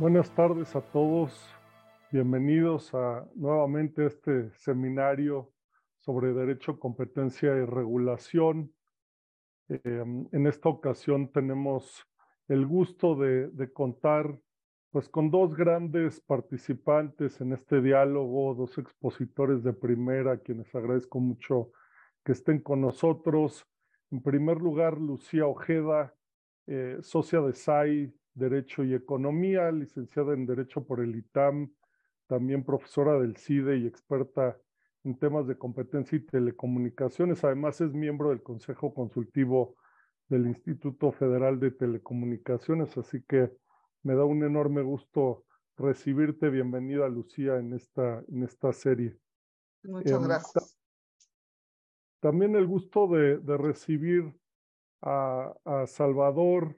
Buenas tardes a todos. Bienvenidos a nuevamente este seminario sobre derecho, competencia y regulación. Em, en esta ocasión tenemos el gusto de, contar pues con dos grandes participantes en este diálogo, dos expositores de primera, quienes agradezco mucho que estén con nosotros. En primer lugar, Lucía Ojeda, eh, socia de SAI, Derecho y Economía, licenciada en Derecho por el ITAM, también profesora del CIDE y experta en temas de competencia y telecomunicaciones. Además es miembro del Consejo Consultivo del Instituto Federal de Telecomunicaciones, así que me da un enorme gusto recibirte. Bienvenida, Lucía, en esta, en esta serie. Muchas em, gracias. También el gusto de, recibir a, a Salvador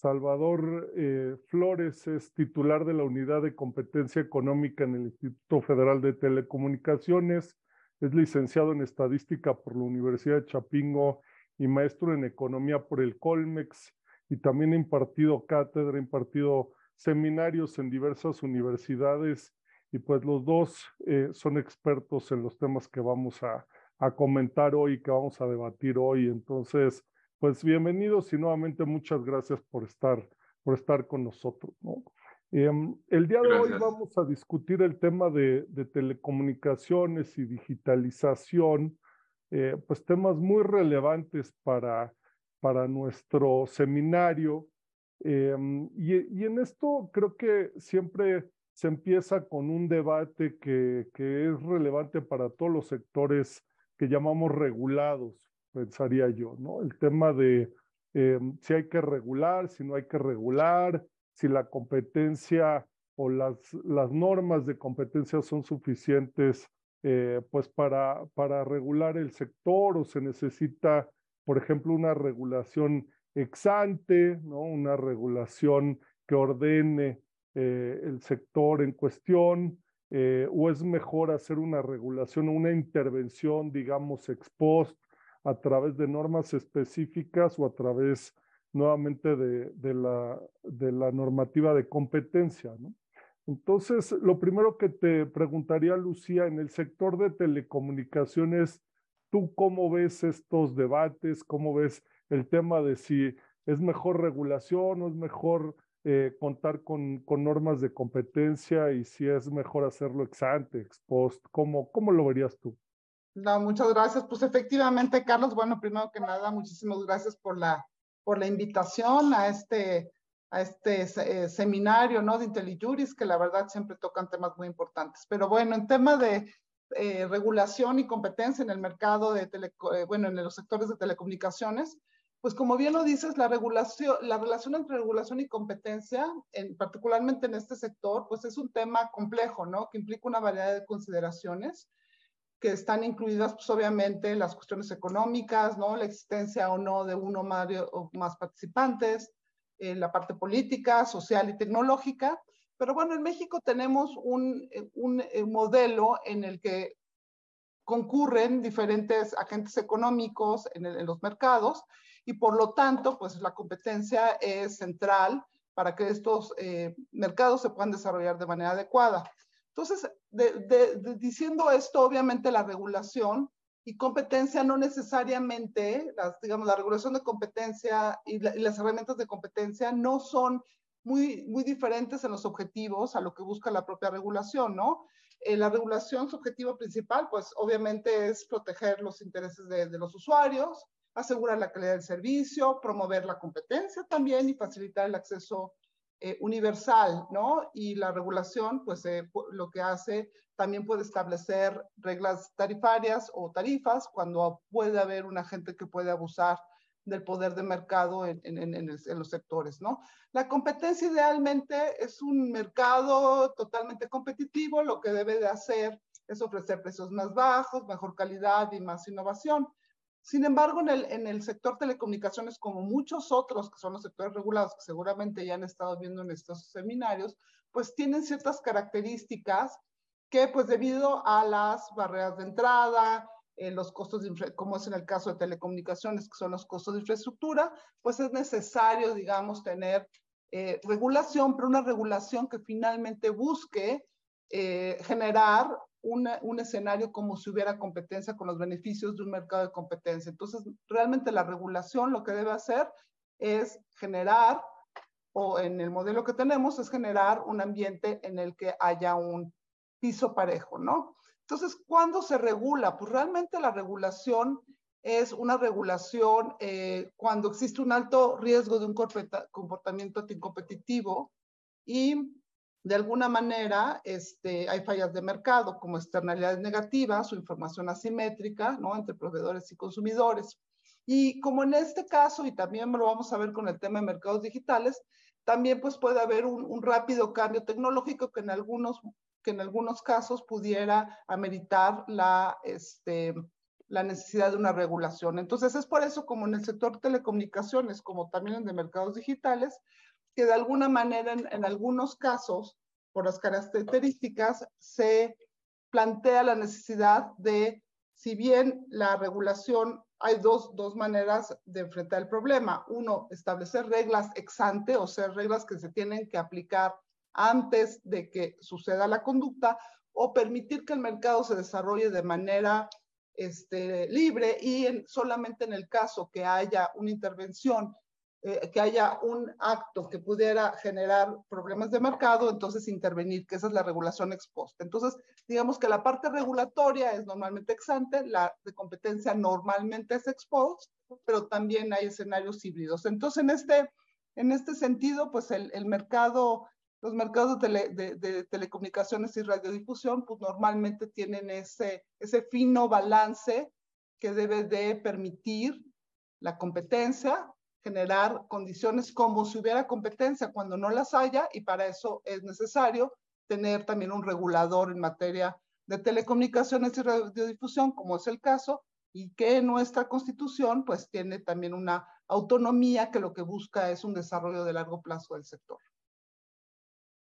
Salvador eh, Flores es titular de la Unidad de Competencia Económica en el Instituto Federal de Telecomunicaciones, es licenciado en Estadística por la Universidad de Chapingo y maestro en Economía por el Colmex y también ha impartido cátedra, ha impartido seminarios en diversas universidades y pues los dos eh, son expertos en los temas que vamos a, a comentar hoy, que vamos a debatir hoy. Entonces, pues bienvenidos y nuevamente muchas gracias por estar, por estar con nosotros. Em, el día de hoy vamos a discutir el tema de, telecomunicaciones y digitalización, eh, pues temas muy relevantes para, para nuestro seminario. Em, y, en esto creo que siempre se empieza con un debate que, que es relevante para todos los sectores que llamamos regulados pensaría yo, ¿no? El tema de eh, si hay que regular, si no hay que regular, si la competencia o las, normas de competencia son suficientes eh, pues para, para regular el sector o se necesita, por ejemplo, una regulación ex ante, ¿no? una regulación que ordene eh, el sector en cuestión, o es mejor hacer una regulación o una intervención, digamos, ex post, a través de normas específicas o a través nuevamente de, de, la, de la normativa de competencia. ¿no? Entonces, lo primero que te preguntaría, Lucía, en el sector de telecomunicaciones, ¿tú cómo ves estos debates? ¿Cómo ves el tema de si es mejor regulación o es mejor eh, contar con, con, normas de competencia y si es mejor hacerlo ex ante, ex post? ¿Cómo, cómo lo verías tú? No, muchas gracias. Pues efectivamente, Carlos, bueno, primero que nada, muchísimas gracias por la, por la invitación a este, a este eh, seminario, ¿no? De IntelliJuris, que la verdad siempre tocan temas muy importantes. Pero bueno, en tema de eh, regulación y competencia en el mercado de tele, eh, bueno, en los sectores de telecomunicaciones, pues como bien lo dices, la regulación, la relación entre regulación y competencia, en, particularmente en este sector, pues es un tema complejo, ¿no? Que implica una variedad de consideraciones que están incluidas, pues obviamente, las cuestiones económicas, ¿no? La existencia o no de uno más, o más participantes, eh, la parte política, social y tecnológica. Pero bueno, en México tenemos un, un, eh, modelo en el que concurren diferentes agentes económicos en, en, los mercados y por lo tanto, pues la competencia es central para que estos eh, mercados se puedan desarrollar de manera adecuada. Entonces, diciendo esto, obviamente la regulación y competencia no necesariamente, las, digamos, la regulación de competencia y, las herramientas de competencia no son muy, muy diferentes en los objetivos a lo que busca la propia regulación, ¿no? Eh, la regulación, su objetivo principal, pues obviamente es proteger los intereses de, de los usuarios, asegurar la calidad del servicio, promover la competencia también y facilitar el acceso eh, universal, ¿no? Y la regulación, pues eh, lo que hace, también puede establecer reglas tarifarias o tarifas cuando puede haber un agente que puede abusar del poder de mercado en, en, los sectores, ¿no? La competencia idealmente es un mercado totalmente competitivo, lo que debe de hacer es ofrecer precios más bajos, mejor calidad y más innovación. Sin embargo, en el, en el sector telecomunicaciones, como muchos otros que son los sectores regulados, que seguramente ya han estado viendo en estos seminarios, pues tienen ciertas características que, pues debido a las barreras de entrada, eh, los costos, de como es en el caso de telecomunicaciones, que son los costos de infraestructura, pues es necesario, digamos, tener eh, regulación, pero una regulación que finalmente busque eh, generar un escenario como si hubiera competencia con los beneficios de un mercado de competencia. Entonces, realmente la regulación lo que debe hacer es generar, o en el modelo que tenemos, es generar un ambiente en el que haya un piso parejo, ¿no? Entonces, ¿cuándo se regula? Pues realmente la regulación es una regulación eh, cuando existe un alto riesgo de un comportamiento anticompetitivo y de alguna manera este, hay fallas de mercado como externalidades negativas o información asimétrica ¿no? entre proveedores y consumidores. Y como en este caso, y también lo vamos a ver con el tema de mercados digitales, también pues puede haber un, un rápido cambio tecnológico que en algunos, que en algunos casos pudiera ameritar la, este, la necesidad de una regulación. Entonces, es por eso como en el sector telecomunicaciones, como también en de mercados digitales, que de alguna manera en, algunos casos, por las características, se plantea la necesidad de, si bien la regulación, hay dos, dos maneras de enfrentar el problema. Uno, establecer reglas ex ante, o sea, reglas que se tienen que aplicar antes de que suceda la conducta, o permitir que el mercado se desarrolle de manera este, libre y solamente en el caso que haya una intervención, eh, que haya un acto que pudiera generar problemas de mercado, entonces intervenir, que esa es la regulación ex. Entonces, digamos que la parte regulatoria es normalmente ex ante, la de competencia normalmente es ex pero también hay escenarios híbridos. Entonces, en este, en este sentido, pues el, el mercado los mercados de, telecomunicaciones y radiodifusión, pues normalmente tienen ese, ese fino balance que debe de permitir la competencia, generar condiciones como si hubiera competencia cuando no las haya, y para eso es necesario tener también un regulador en materia de telecomunicaciones y radiodifusión, como es el caso, y que nuestra constitución pues tiene también una autonomía que lo que busca es un desarrollo de largo plazo del sector.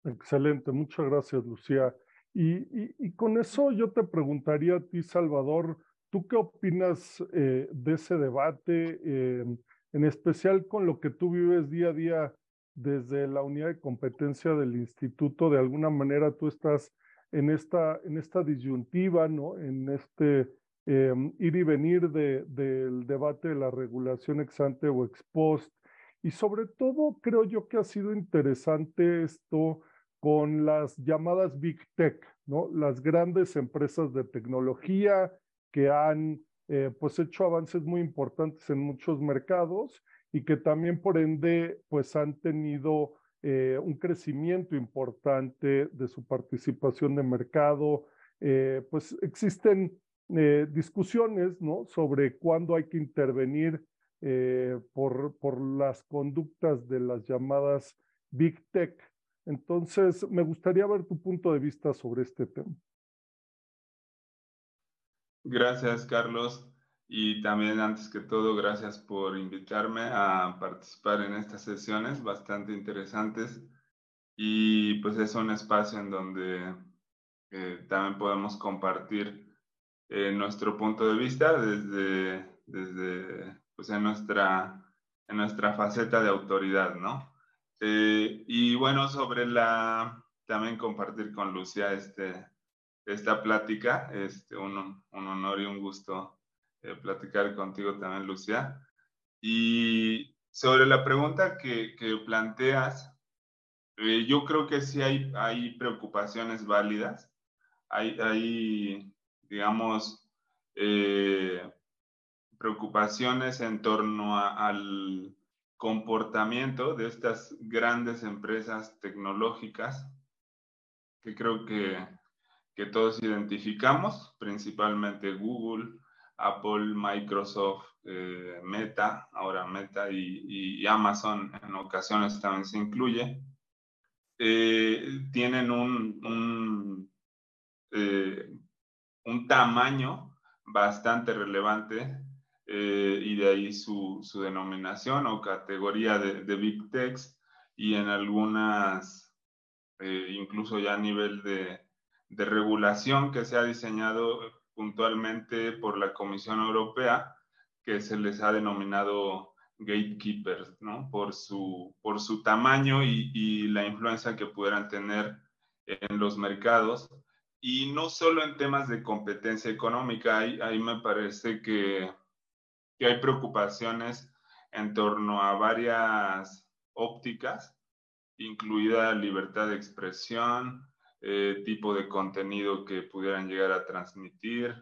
Excelente, muchas gracias, Lucía. Y, con eso yo te preguntaría a ti, Salvador, ¿tú qué opinas eh, de ese debate, eh, en especial con lo que tú vives día a día desde la unidad de competencia del instituto? De alguna manera tú estás en esta, en esta disyuntiva, ¿no? En este eh, ir y venir de, del debate de la regulación ex ante o ex post. Y sobre todo creo yo que ha sido interesante esto con las llamadas Big Tech, ¿no? Las grandes empresas de tecnología que han eh, pues hecho avances muy importantes en muchos mercados y que también por ende pues han tenido eh, un crecimiento importante de su participación de mercado. Eh, pues existen discusiones ¿no? sobre cuándo hay que intervenir por, por las conductas de las llamadas Big Tech entonces, me gustaría ver tu punto de vista sobre este tema. Gracias, Carlos. Y también, antes que todo, gracias por invitarme a participar en estas sesiones bastante interesantes. Y pues es un espacio en donde eh, también podemos compartir eh, nuestro punto de vista desde, desde pues en, nuestra, en nuestra faceta de autoridad, ¿no? Eh, y bueno, sobre la, también compartir con Lucía este, esta plática, este, un, un honor y un gusto eh, platicar contigo también, Lucía. Y sobre la pregunta que, que planteas, eh, yo creo que sí hay, hay preocupaciones válidas, hay, hay digamos, preocupaciones en torno al comportamiento de estas grandes empresas tecnológicas que creo que, que todos identificamos, principalmente Google, Apple, Microsoft, eh, Meta, ahora Meta y, Amazon en ocasiones también se incluye, eh, tienen un, eh, un, tamaño bastante relevante y de ahí su, su, denominación o categoría de, de Big Techs y en algunas, incluso ya a nivel de, de, regulación que se ha diseñado puntualmente por la Comisión Europea, que se les ha denominado gatekeepers, ¿no? Por su, por su tamaño y, la influencia que pudieran tener en los mercados. Y no solo en temas de competencia económica, ahí, ahí me parece que, que hay preocupaciones en torno a varias ópticas, incluida libertad de expresión, eh, tipo de contenido que pudieran llegar a transmitir,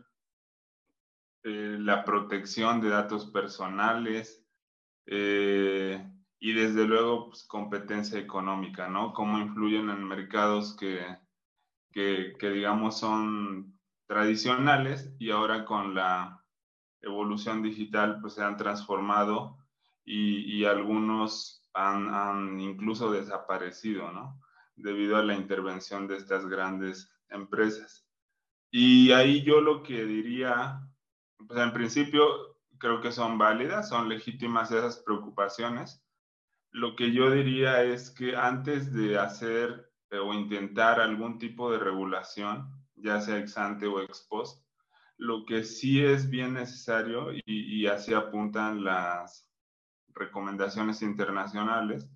eh, la protección de datos personales eh, y desde luego pues, competencia económica, ¿no? Cómo influyen en mercados que, que, digamos son tradicionales y ahora con la evolución digital pues se han transformado y, y algunos han incluso desaparecido, ¿no? Debido a la intervención de estas grandes empresas. Y ahí yo lo que diría, pues en principio creo que son válidas, son legítimas esas preocupaciones. Lo que yo diría es que antes de hacer eh, o intentar algún tipo de regulación, ya sea ex ante o ex post, lo que sí es bien necesario, y, y así apuntan las recomendaciones internacionales,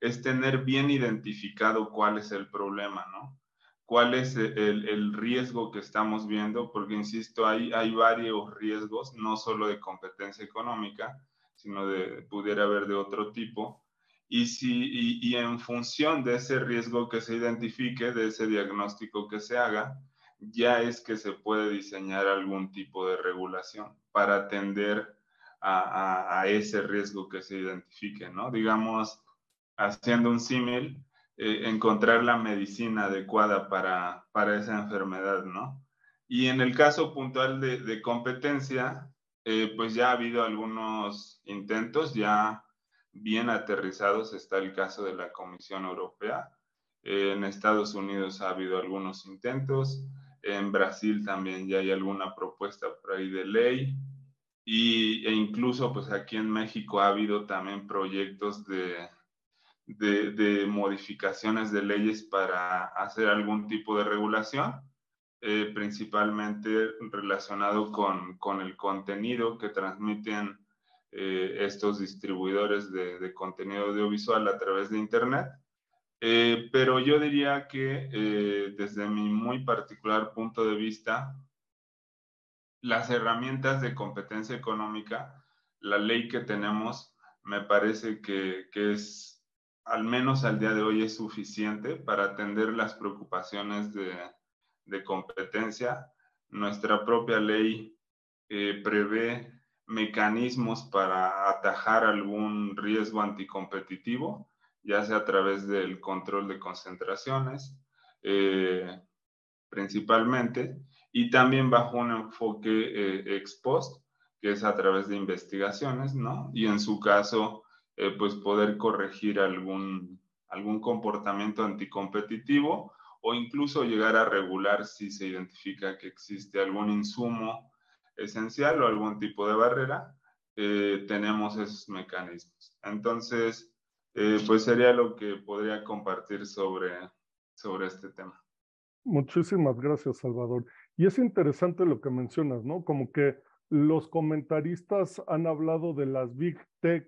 es tener bien identificado cuál es el problema, ¿no? ¿Cuál es el, el riesgo que estamos viendo? Porque, insisto, hay, hay varios riesgos, no solo de competencia económica, sino de, pudiera haber de otro tipo. Y, si, y, en función de ese riesgo que se identifique, de ese diagnóstico que se haga, ya es que se puede diseñar algún tipo de regulación para atender a, a, ese riesgo que se identifique, ¿no? Digamos, haciendo un símil, eh, encontrar la medicina adecuada para, para esa enfermedad, ¿no? Y en el caso puntual de, de competencia, eh, pues ya ha habido algunos intentos, ya bien aterrizados está el caso de la Comisión Europea. Eh, en Estados Unidos ha habido algunos intentos, en Brasil también ya hay alguna propuesta por ahí de ley y, e incluso pues aquí en México ha habido también proyectos de, de, modificaciones de leyes para hacer algún tipo de regulación, eh, principalmente relacionado con, con, el contenido que transmiten eh, estos distribuidores de, contenido audiovisual a través de Internet. Eh, pero yo diría que desde mi muy particular punto de vista, las herramientas de competencia económica, la ley que tenemos, me parece que, que es al menos al día de hoy es suficiente para atender las preocupaciones de, de competencia. Nuestra propia ley eh, prevé mecanismos para atajar algún riesgo anticompetitivo, ya sea a través del control de concentraciones, eh, principalmente, y también bajo un enfoque eh, ex post, que es a través de investigaciones, ¿no? Y en su caso, eh, pues poder corregir algún, algún comportamiento anticompetitivo o incluso llegar a regular si se identifica que existe algún insumo esencial o algún tipo de barrera, eh, tenemos esos mecanismos. Entonces, eh, pues sería lo que podría compartir sobre, sobre este tema. Muchísimas gracias, Salvador. Y es interesante lo que mencionas, ¿no? Como que los comentaristas han hablado de las big tech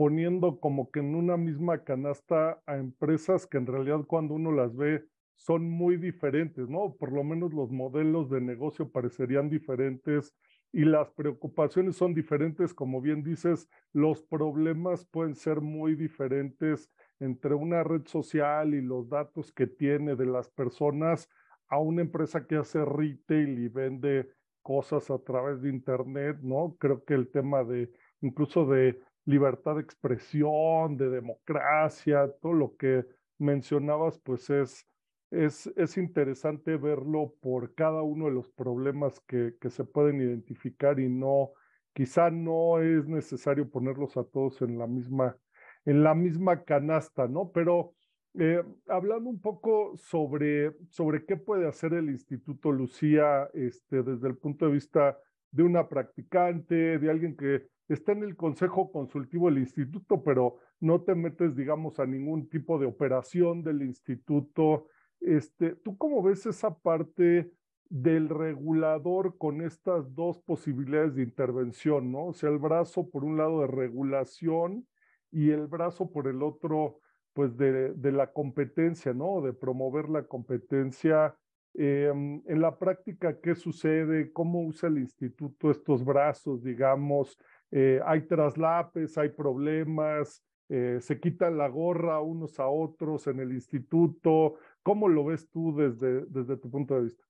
poniendo como que en una misma canasta a empresas que en realidad cuando uno las ve son muy diferentes, ¿no? Por lo menos los modelos de negocio parecerían diferentes y las preocupaciones son diferentes, como bien dices, los problemas pueden ser muy diferentes entre una red social y los datos que tiene de las personas a una empresa que hace retail y vende cosas a través de internet, ¿no? Creo que el tema de incluso de libertad de expresión, de democracia, todo lo que mencionabas, pues es, es, es interesante verlo por cada uno de los problemas que, que se pueden identificar y no, quizá no es necesario ponerlos a todos en la misma, en la misma canasta, ¿no? Pero eh, hablando un poco sobre, sobre qué puede hacer el Instituto Lucía este, desde el punto de vista de una practicante, de alguien que está en el consejo consultivo del instituto, pero no te metes, digamos, a ningún tipo de operación del instituto. Este, ¿Tú cómo ves esa parte del regulador con estas dos posibilidades de intervención, ¿no? O sea, el brazo por un lado de regulación y el brazo por el otro, pues de, de la competencia, ¿no? De promover la competencia. Em, en la práctica, ¿qué sucede? ¿Cómo usa el instituto estos brazos, digamos? Eh, ¿Hay traslapes? ¿Hay problemas? Eh, ¿Se quitan la gorra unos a otros en el instituto? ¿Cómo lo ves tú desde, desde tu punto de vista?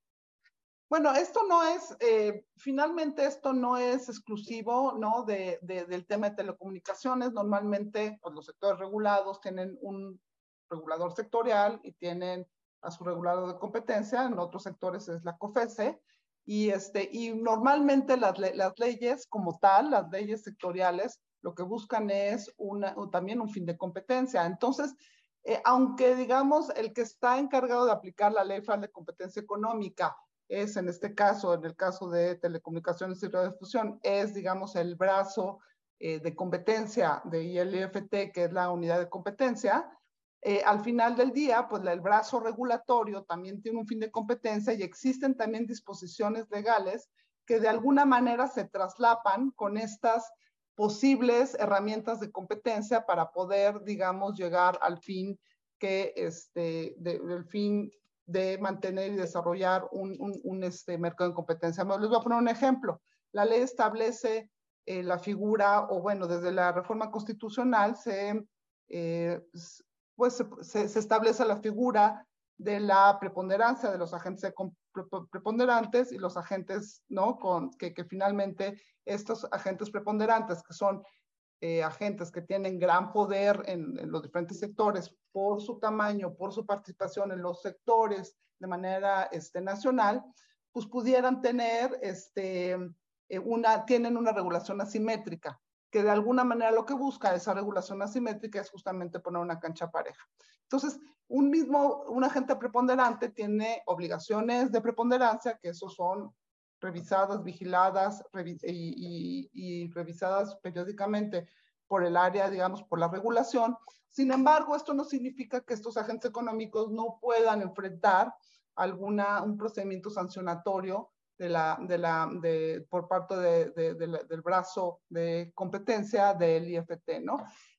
Bueno, esto no es, eh, finalmente esto no es exclusivo, ¿no? De, del tema de telecomunicaciones. Normalmente, pues, los sectores regulados tienen un regulador sectorial y tienen a su regulador de competencia. En otros sectores es la COFESE. Y, este, y normalmente las, leyes como tal, las leyes sectoriales, lo que buscan es una, también un fin de competencia. Entonces, eh, aunque digamos el que está encargado de aplicar la ley federal de competencia económica es en este caso, en el caso de telecomunicaciones y radiodifusión, es, digamos, el brazo eh, de competencia de ILFT, que es la unidad de competencia. Eh, al final del día, pues el brazo regulatorio también tiene un fin de competencia y existen también disposiciones legales que de alguna manera se traslapan con estas posibles herramientas de competencia para poder, digamos, llegar al fin que este, del fin de mantener y desarrollar un, un, este, mercado en competencia. Les voy a poner un ejemplo. La ley establece eh, la figura, o bueno, desde la reforma constitucional se, eh, pues se, establece la figura de la preponderancia de los agentes preponderantes y los agentes, ¿no? Con, que, que finalmente estos agentes preponderantes, que son eh, agentes que tienen gran poder en, los diferentes sectores por su tamaño, por su participación en los sectores de manera este, nacional, pues pudieran tener este, eh, una, tienen una regulación asimétrica, que de alguna manera lo que busca esa regulación asimétrica es justamente poner una cancha pareja. Entonces, un mismo, un agente preponderante tiene obligaciones de preponderancia, que esos son revisadas, vigiladas y, revisadas periódicamente por el área, digamos, por la regulación. Sin embargo, esto no significa que estos agentes económicos no puedan enfrentar alguna, un procedimiento sancionatorio de la, de la, de, por parte de, del brazo de competencia del IFT, ¿no?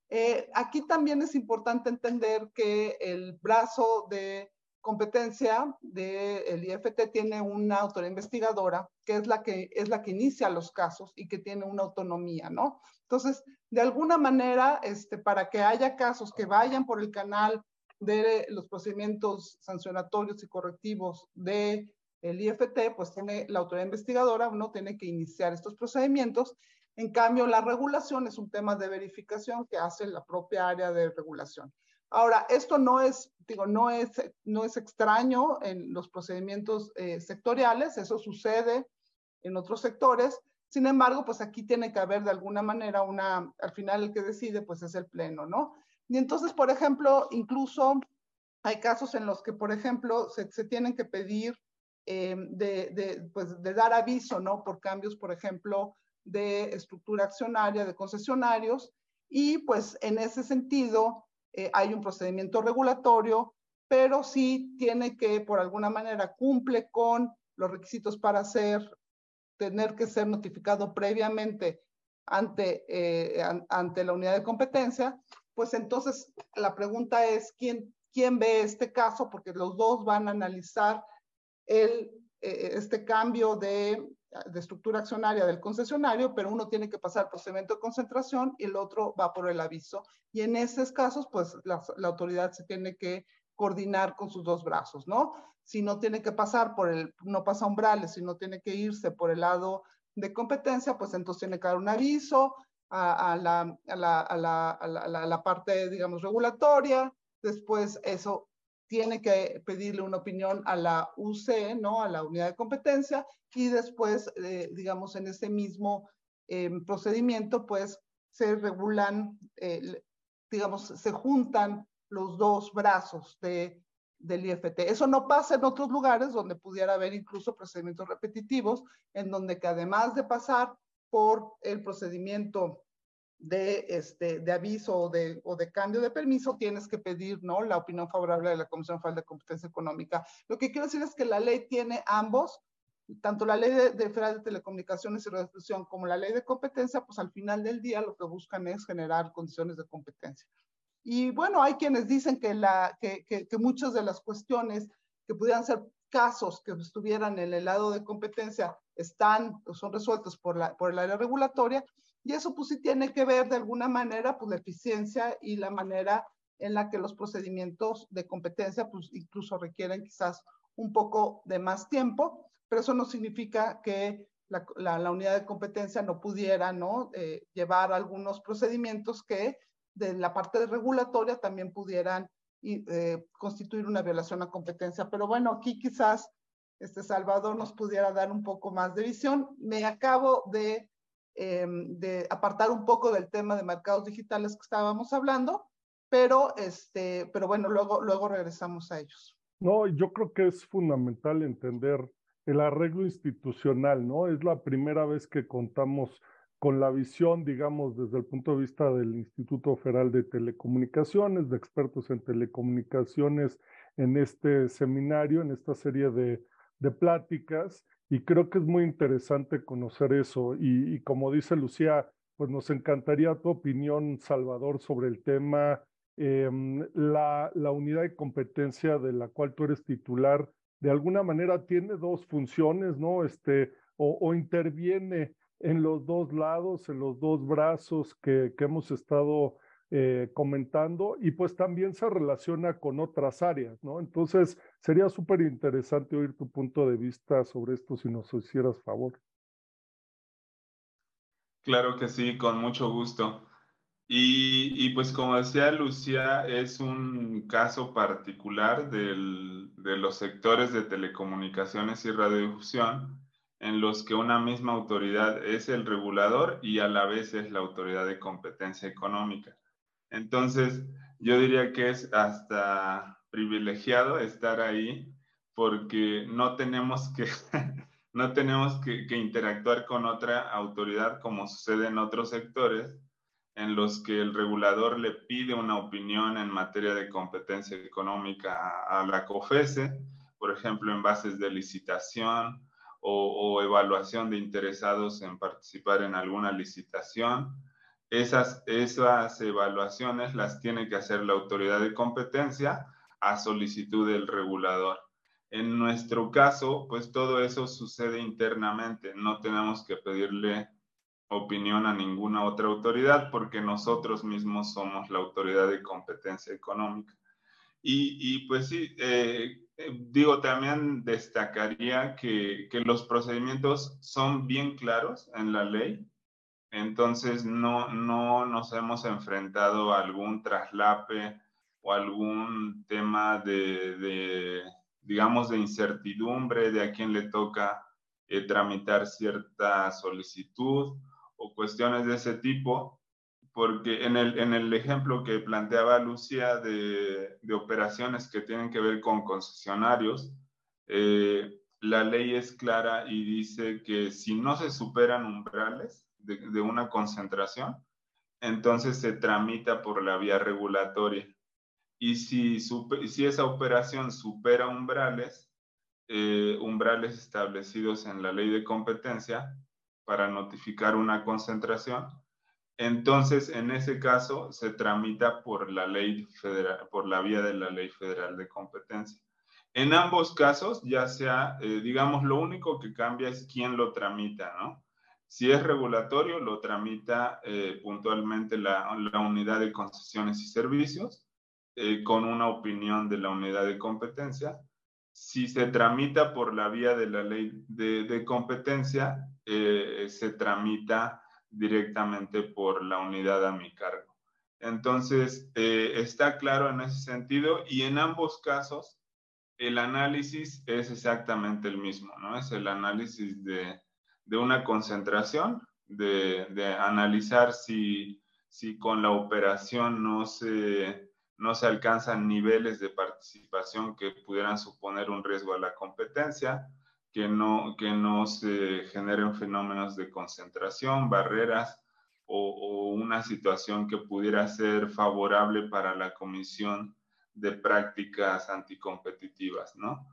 Eh, aquí también es importante entender que el brazo de competencia del IFT tiene una autoridad investigadora que es la que es la que inicia los casos y que tiene una autonomía, ¿no? Entonces, de alguna manera, este, para que haya casos que vayan por el canal de los procedimientos sancionatorios y correctivos de el IFT, pues tiene la autoridad investigadora, uno tiene que iniciar estos procedimientos. En cambio, la regulación es un tema de verificación que hace la propia área de regulación. Ahora, esto no es, digo, no es, no es extraño en los procedimientos eh, sectoriales, eso sucede en otros sectores. Sin embargo, pues aquí tiene que haber de alguna manera una, al final el que decide, pues es el pleno, ¿no? Y entonces, por ejemplo, incluso hay casos en los que, por ejemplo, se, se tienen que pedir eh, de, de, pues, de dar aviso, ¿no? Por cambios, por ejemplo, de estructura accionaria de concesionarios y pues en ese sentido eh, hay un procedimiento regulatorio, pero sí tiene que, por alguna manera, cumple con los requisitos para ser, tener que ser notificado previamente ante, eh, ante la unidad de competencia, pues entonces la pregunta es, ¿quién, quién ve este caso? Porque los dos van a analizar el, eh, este cambio de de estructura accionaria del concesionario, pero uno tiene que pasar procedimiento de concentración y el otro va por el aviso. Y en esos casos, pues la, autoridad se tiene que coordinar con sus dos brazos, ¿no? Si no tiene que pasar por el, no pasa umbrales, si no tiene que irse por el lado de competencia, pues entonces tiene que dar un aviso a, a, la, a, la, a la parte, digamos, regulatoria, después eso tiene que pedirle una opinión a la UC, ¿no? A la unidad de competencia y después, eh, digamos, en ese mismo em, procedimiento, pues se regulan, eh, digamos, se juntan los dos brazos de, del IFT. Eso no pasa en otros lugares donde pudiera haber incluso procedimientos repetitivos, en donde que además de pasar por el procedimiento de, este, de aviso o de, o de cambio de permiso, tienes que pedir ¿no? la opinión favorable de la Comisión Federal de Competencia Económica. Lo que quiero decir es que la ley tiene ambos, tanto la ley de, federal de telecomunicaciones y redistribución como la ley de competencia, pues al final del día lo que buscan es generar condiciones de competencia. Y bueno, hay quienes dicen que, la, que, que, que muchas de las cuestiones que pudieran ser casos que estuvieran en el lado de competencia están son resueltos por, la, por el área regulatoria y eso pues sí tiene que ver de alguna manera pues la eficiencia y la manera en la que los procedimientos de competencia pues incluso requieren quizás un poco de más tiempo, pero eso no significa que la, la, unidad de competencia no pudiera ¿no? Eh, llevar algunos procedimientos que de la parte regulatoria también pudieran y, eh, constituir una violación a competencia. Pero bueno, aquí quizás este Salvador nos pudiera dar un poco más de visión. Me acabo de, em, de apartar un poco del tema de mercados digitales que estábamos hablando, pero, este, pero bueno, luego, luego regresamos a ellos. No, yo creo que es fundamental entender el arreglo institucional, ¿no? Es la primera vez que contamos con la visión, digamos, desde el punto de vista del Instituto Federal de Telecomunicaciones, de expertos en telecomunicaciones en este seminario, en esta serie de, de pláticas, y creo que es muy interesante conocer eso. Y, como dice Lucía, pues nos encantaría tu opinión, Salvador, sobre el tema. Em, la, la unidad de competencia de la cual tú eres titular, de alguna manera tiene dos funciones, ¿no? Este, o, o interviene en los dos lados, en los dos brazos que, que hemos estado eh, comentando y pues también se relaciona con otras áreas, ¿no? Entonces sería súper interesante oír tu punto de vista sobre esto si nos hicieras favor. Claro que sí, con mucho gusto. Y, pues como decía Lucía, es un caso particular de los sectores de telecomunicaciones y radiodifusión en los que una misma autoridad es el regulador y a la vez es la autoridad de competencia económica. Entonces, yo diría que es hasta privilegiado estar ahí porque no tenemos que, no tenemos que, interactuar con otra autoridad como sucede en otros sectores en los que el regulador le pide una opinión en materia de competencia económica a la COFESE, por ejemplo, en bases de licitación o, evaluación de interesados en participar en alguna licitación. Esas, esas evaluaciones las tiene que hacer la autoridad de competencia a solicitud del regulador. En nuestro caso, pues todo eso sucede internamente. No tenemos que pedirle opinión a ninguna otra autoridad porque nosotros mismos somos la autoridad de competencia económica. Y, y pues sí, eh, eh, digo, también destacaría que, que, los procedimientos son bien claros en la ley, entonces no, no nos hemos enfrentado a algún traslape o algún tema de, de digamos, de incertidumbre de a quién le toca eh, tramitar cierta solicitud o cuestiones de ese tipo, porque en el, en el ejemplo que planteaba Lucía de, de operaciones que tienen que ver con concesionarios, eh, la ley es clara y dice que si no se superan umbrales de, una concentración, entonces se tramita por la vía regulatoria. Y si, si esa operación supera umbrales, eh, umbrales establecidos en la ley de competencia para notificar una concentración, entonces, en ese caso, se tramita por la ley federal, por la vía de la ley federal de competencia. En ambos casos, ya sea, eh, digamos, lo único que cambia es quién lo tramita, ¿no? Si es regulatorio, lo tramita eh, puntualmente la, la, unidad de concesiones y servicios eh, con una opinión de la unidad de competencia. Si se tramita por la vía de la ley de, de competencia, se tramita directamente por la unidad a mi cargo. Entonces, eh, está claro en ese sentido y en ambos casos el análisis es exactamente el mismo, ¿no? Es el análisis de, de una concentración, de, de analizar si, si, con la operación no se, no se alcanzan niveles de participación que pudieran suponer un riesgo a la competencia, que no, que no se generen fenómenos de concentración, barreras o, una situación que pudiera ser favorable para la comisión de prácticas anticompetitivas, ¿no?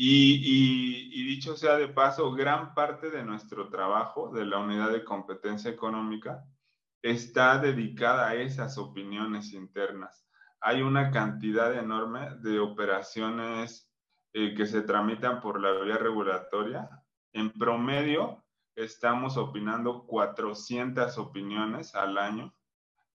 Y, dicho sea de paso, gran parte de nuestro trabajo de la unidad de competencia económica está dedicada a esas opiniones internas. Hay una cantidad enorme de operaciones eh, que se tramitan por la vía regulatoria. En promedio, estamos opinando 400 opiniones al año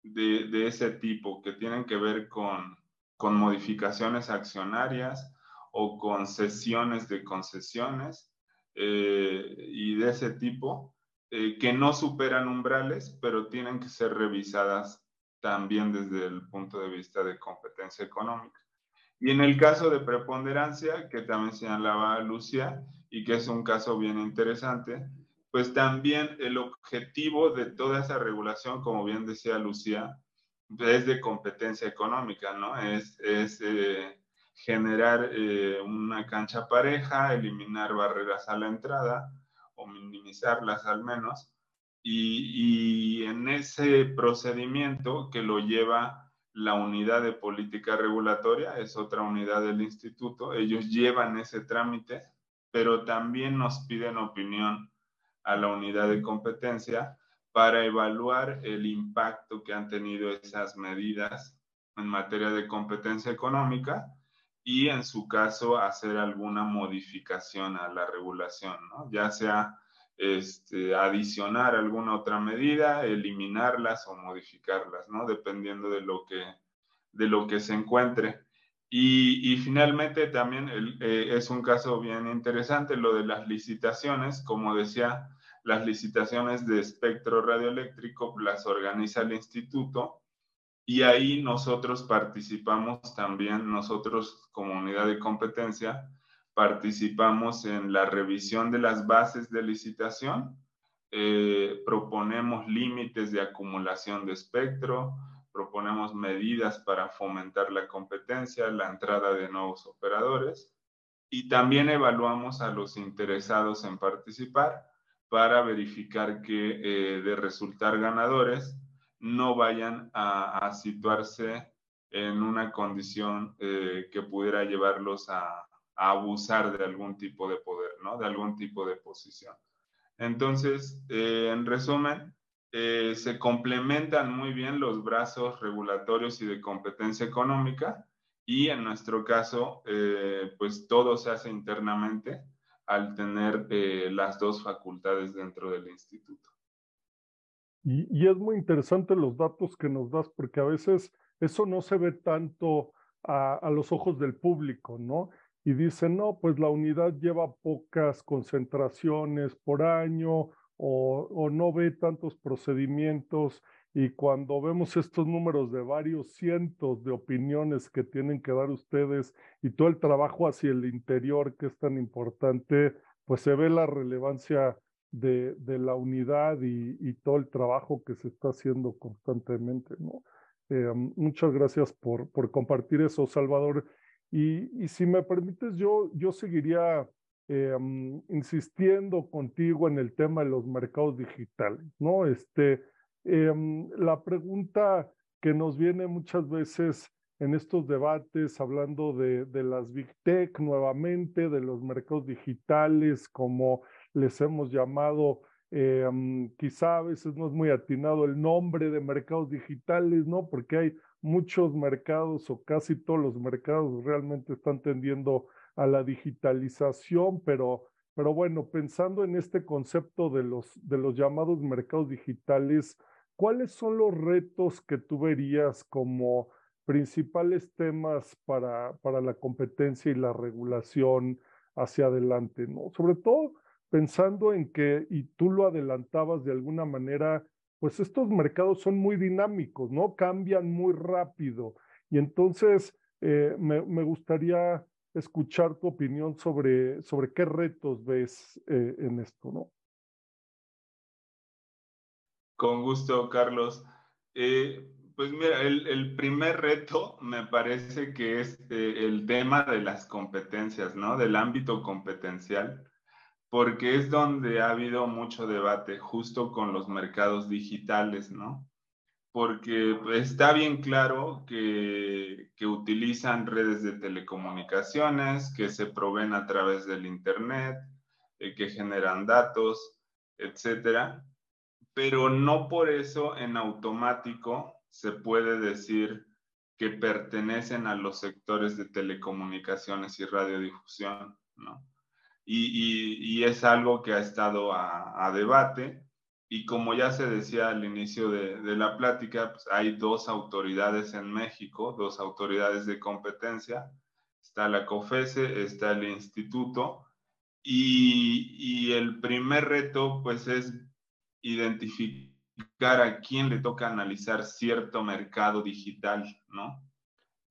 de, de ese tipo que tienen que ver con, con modificaciones accionarias, o concesiones de concesiones eh, y de ese tipo eh, que no superan umbrales, pero tienen que ser revisadas también desde el punto de vista de competencia económica. Y en el caso de preponderancia, que también señalaba Lucia, y que es un caso bien interesante, pues también el objetivo de toda esa regulación, como bien decía Lucía, es de competencia económica, ¿no? Es, es eh, generar eh, una cancha pareja, eliminar barreras a la entrada o minimizarlas al menos. Y, en ese procedimiento que lo lleva la unidad de política regulatoria, es otra unidad del instituto, ellos llevan ese trámite, pero también nos piden opinión a la unidad de competencia para evaluar el impacto que han tenido esas medidas en materia de competencia económica y en su caso hacer alguna modificación a la regulación, ¿no? ya sea este, adicionar alguna otra medida, eliminarlas o modificarlas, ¿no? dependiendo de lo que, de lo que se encuentre. Y, y finalmente también eh, es un caso bien interesante lo de las licitaciones, como decía, las licitaciones de espectro radioeléctrico las organiza el instituto y ahí nosotros participamos también, nosotros como unidad de competencia, participamos en la revisión de las bases de licitación, eh, proponemos límites de acumulación de espectro, proponemos medidas para fomentar la competencia, la entrada de nuevos operadores y también evaluamos a los interesados en participar para verificar que eh, de resultar ganadores, no vayan a, situarse en una condición eh, que pudiera llevarlos a, abusar de algún tipo de poder, ¿no? De algún tipo de posición. Entonces, eh, en resumen, eh, se complementan muy bien los brazos regulatorios y de competencia económica y en nuestro caso, pues todo se hace internamente al tener las dos facultades dentro del instituto. Y, es muy interesante los datos que nos das, porque a veces eso no se ve tanto a, los ojos del público, ¿no? Y dicen, no, pues la unidad lleva pocas concentraciones por año o, o no ve tantos procedimientos. Y cuando vemos estos números de varios cientos de opiniones que tienen que dar ustedes y todo el trabajo hacia el interior que es tan importante, pues se ve la relevancia de, la unidad y, y, todo el trabajo que se está haciendo constantemente, ¿no? Eh, muchas gracias por, por compartir eso, Salvador. Y, y si me permites, yo, yo seguiría eh, insistiendo contigo en el tema de los mercados digitales, ¿no? Este, eh, la pregunta que nos viene muchas veces en estos debates, hablando de, de las Big Tech nuevamente, de los mercados digitales como les hemos llamado, eh, quizá a veces no es muy atinado el nombre de mercados digitales, ¿no? Porque hay muchos mercados o casi todos los mercados realmente están tendiendo a la digitalización, pero, pero bueno, pensando en este concepto de los, de los llamados mercados digitales, ¿cuáles son los retos que tú verías como principales temas para, para la competencia y la regulación hacia adelante, ¿no? Sobre todo pensando en que, y tú lo adelantabas de alguna manera, pues estos mercados son muy dinámicos, ¿no? Cambian muy rápido. Y entonces eh, me, gustaría escuchar tu opinión sobre, sobre qué retos ves eh, en esto, ¿no? Con gusto, Carlos. Eh, pues mira, el, primer reto me parece que es el tema de las competencias, ¿no? Del ámbito competencial porque es donde ha habido mucho debate justo con los mercados digitales, ¿no? porque está bien claro que, utilizan redes de telecomunicaciones, que se proveen a través del Internet, eh, que generan datos, etcétera, pero no por eso en automático se puede decir que pertenecen a los sectores de telecomunicaciones y radiodifusión, ¿no? Y, y, es algo que ha estado a, a debate y como ya se decía al inicio de, la plática, pues hay dos autoridades en México, dos autoridades de competencia. Está la COFESE, está el instituto. Y, y el primer reto, pues, es identificar a quién le toca analizar cierto mercado digital, ¿no?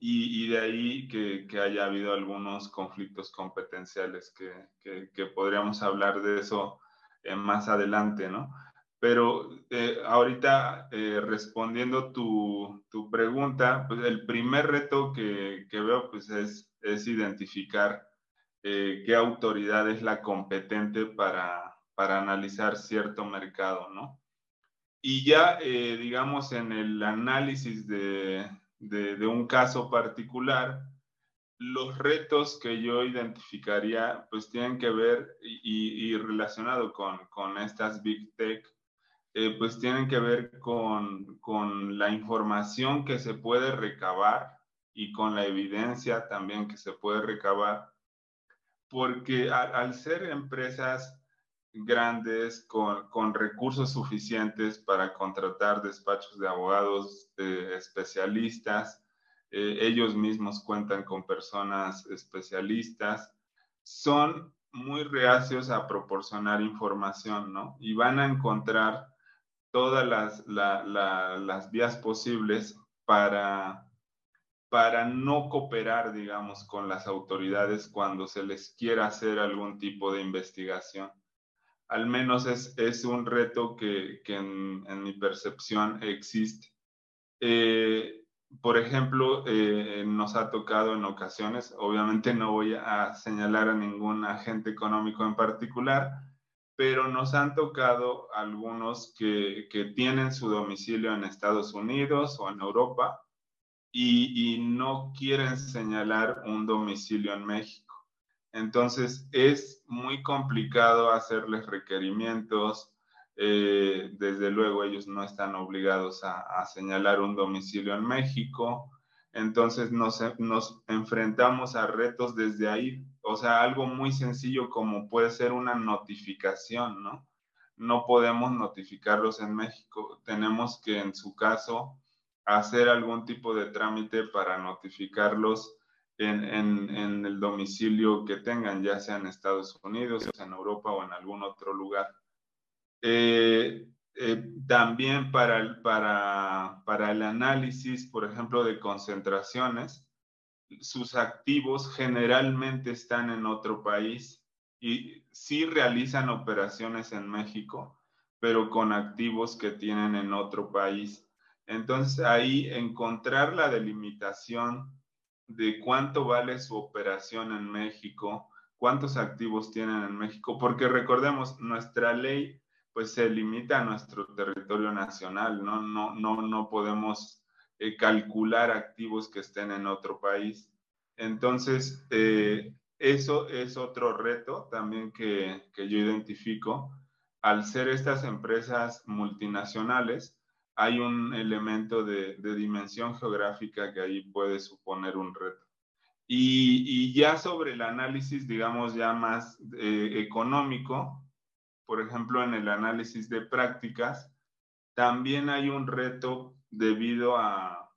Y, y de ahí que, que, haya habido algunos conflictos competenciales, que, que, que podríamos hablar de eso eh, más adelante, ¿no? Pero eh, ahorita eh, respondiendo tu, tu, pregunta, pues el primer reto que, que veo pues es, es identificar eh, qué autoridad es la competente para, para analizar cierto mercado, ¿no? Y ya, digamos, en el análisis de, de, un caso particular, los retos que yo identificaría pues tienen que ver y, y relacionado con, con estas Big Tech eh, pues tienen que ver con, con, la información que se puede recabar y con la evidencia también que se puede recabar, porque al, ser empresas grandes con, con, recursos suficientes para contratar despachos de abogados especialistas, eh, ellos mismos cuentan con personas especialistas, son muy reacios a proporcionar información, ¿no? Y van a encontrar todas las, las vías posibles para, para no cooperar, digamos, con las autoridades cuando se les quiera hacer algún tipo de investigación. Al menos es, es un reto que, que en, mi percepción existe. Eh, por ejemplo, eh, nos ha tocado en ocasiones, obviamente no voy a señalar a ningún agente económico en particular, pero nos han tocado algunos que, que tienen su domicilio en Estados Unidos o en Europa y, y, no quieren señalar un domicilio en México. Entonces es muy complicado hacerles requerimientos. Eh, desde luego ellos no están obligados a, señalar un domicilio en México. Entonces nos, nos enfrentamos a retos desde ahí o sea, algo muy sencillo como puede ser una notificación, ¿no? No podemos notificarlos en México, tenemos que en su caso hacer algún tipo de trámite para notificarlos en, en, en el domicilio que tengan, ya sea en Estados Unidos, en Europa o en algún otro lugar. Eh, eh, también para el, para, para el análisis, por ejemplo, de concentraciones, sus activos generalmente están en otro país y sí realizan operaciones en México, pero con activos que tienen en otro país. Entonces ahí encontrar la delimitación de cuánto vale su operación en México, cuántos activos tienen en México, porque recordemos, nuestra ley pues se limita a nuestro territorio nacional, no, no, no, no podemos eh, calcular activos que estén en otro país. Entonces, eh, eso es otro reto también que, que, yo identifico. Al ser estas empresas multinacionales, hay un elemento de, de dimensión geográfica que ahí puede suponer un reto. Y, y ya sobre el análisis, digamos, ya más eh, económico, por ejemplo, en el análisis de prácticas, también hay un reto debido a,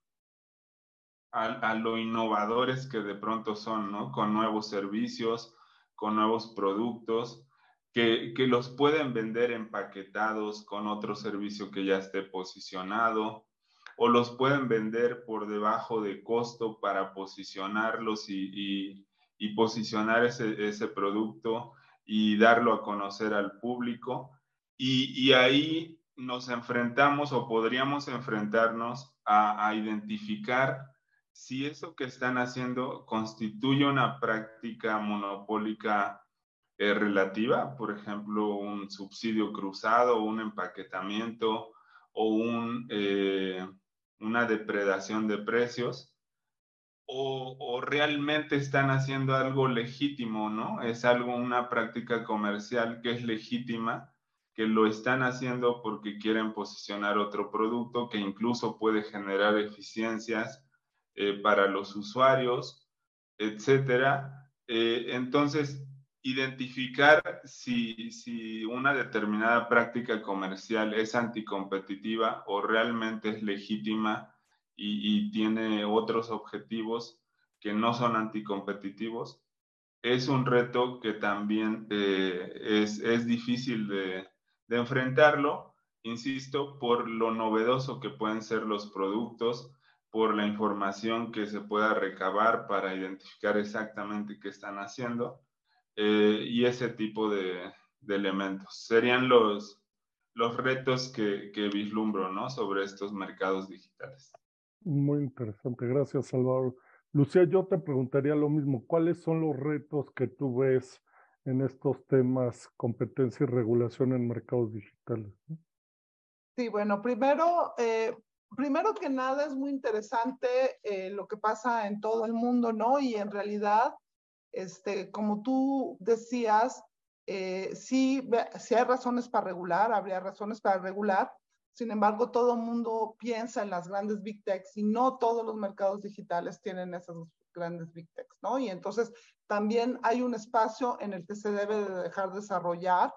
a, a, lo innovadores que de pronto son, ¿no? Con nuevos servicios, con nuevos productos, que, que los pueden vender empaquetados con otro servicio que ya esté posicionado, o los pueden vender por debajo de costo para posicionarlos y, y, posicionar ese, ese, producto y darlo a conocer al público. Y, y, ahí nos enfrentamos o podríamos enfrentarnos a, a identificar si eso que están haciendo constituye una práctica monopólica eh, relativa, por ejemplo, un subsidio cruzado, un empaquetamiento o un, eh, una depredación de precios. O, realmente están haciendo algo legítimo, ¿no? Es algo, una práctica comercial que es legítima, que lo están haciendo porque quieren posicionar otro producto que incluso puede generar eficiencias eh, para los usuarios, etcétera. Entonces, identificar si, si, una determinada práctica comercial es anticompetitiva o realmente es legítima y, tiene otros objetivos que no son anticompetitivos, es un reto que también eh, es, es, difícil de, de enfrentarlo, insisto, por lo novedoso que pueden ser los productos, por la información que se pueda recabar para identificar exactamente qué están haciendo eh, y ese tipo de, elementos. Serían los, los retos que, que, vislumbro ¿no? sobre estos mercados digitales. Muy interesante, gracias Salvador. Lucía, yo te preguntaría lo mismo, ¿cuáles son los retos que tú ves en estos temas competencia y regulación en mercados digitales? Sí, bueno, primero, eh, primero que nada es muy interesante eh, lo que pasa en todo el mundo, ¿no? Y en realidad, este, como tú decías, eh, sí, sí hay razones para regular, habría razones para regular. Sin embargo, todo el mundo piensa en las grandes big techs y no todos los mercados digitales tienen esas grandes big techs, ¿no? Y entonces también hay un espacio en el que se debe de dejar desarrollar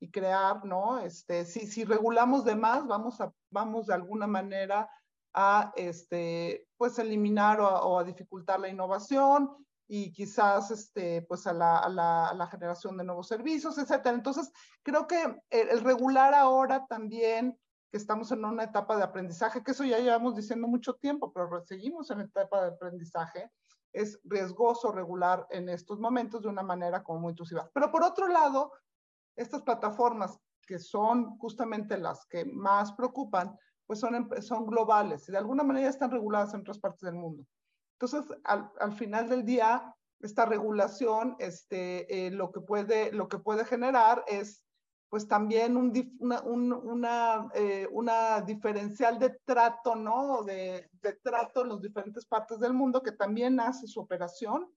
y crear, ¿no? Este, si, si regulamos de más, vamos, a, vamos de alguna manera a, este, pues, eliminar o, a dificultar la innovación y quizás, este, pues, a la, a, la, la, generación de nuevos servicios, etcétera. Entonces, creo que el, regular ahora también que estamos en una etapa de aprendizaje, que eso ya llevamos diciendo mucho tiempo, pero seguimos en etapa de aprendizaje, es riesgoso regular en estos momentos de una manera como muy intrusiva. Pero por otro lado, estas plataformas que son justamente las que más preocupan, pues son, son globales y de alguna manera están reguladas en otras partes del mundo. Entonces, al, al final del día, esta regulación, este, eh, lo, que puede, lo que puede generar es pues también un, una, un, una, eh, una, diferencial de trato, ¿no? De, de, trato en las diferentes partes del mundo que también hace su operación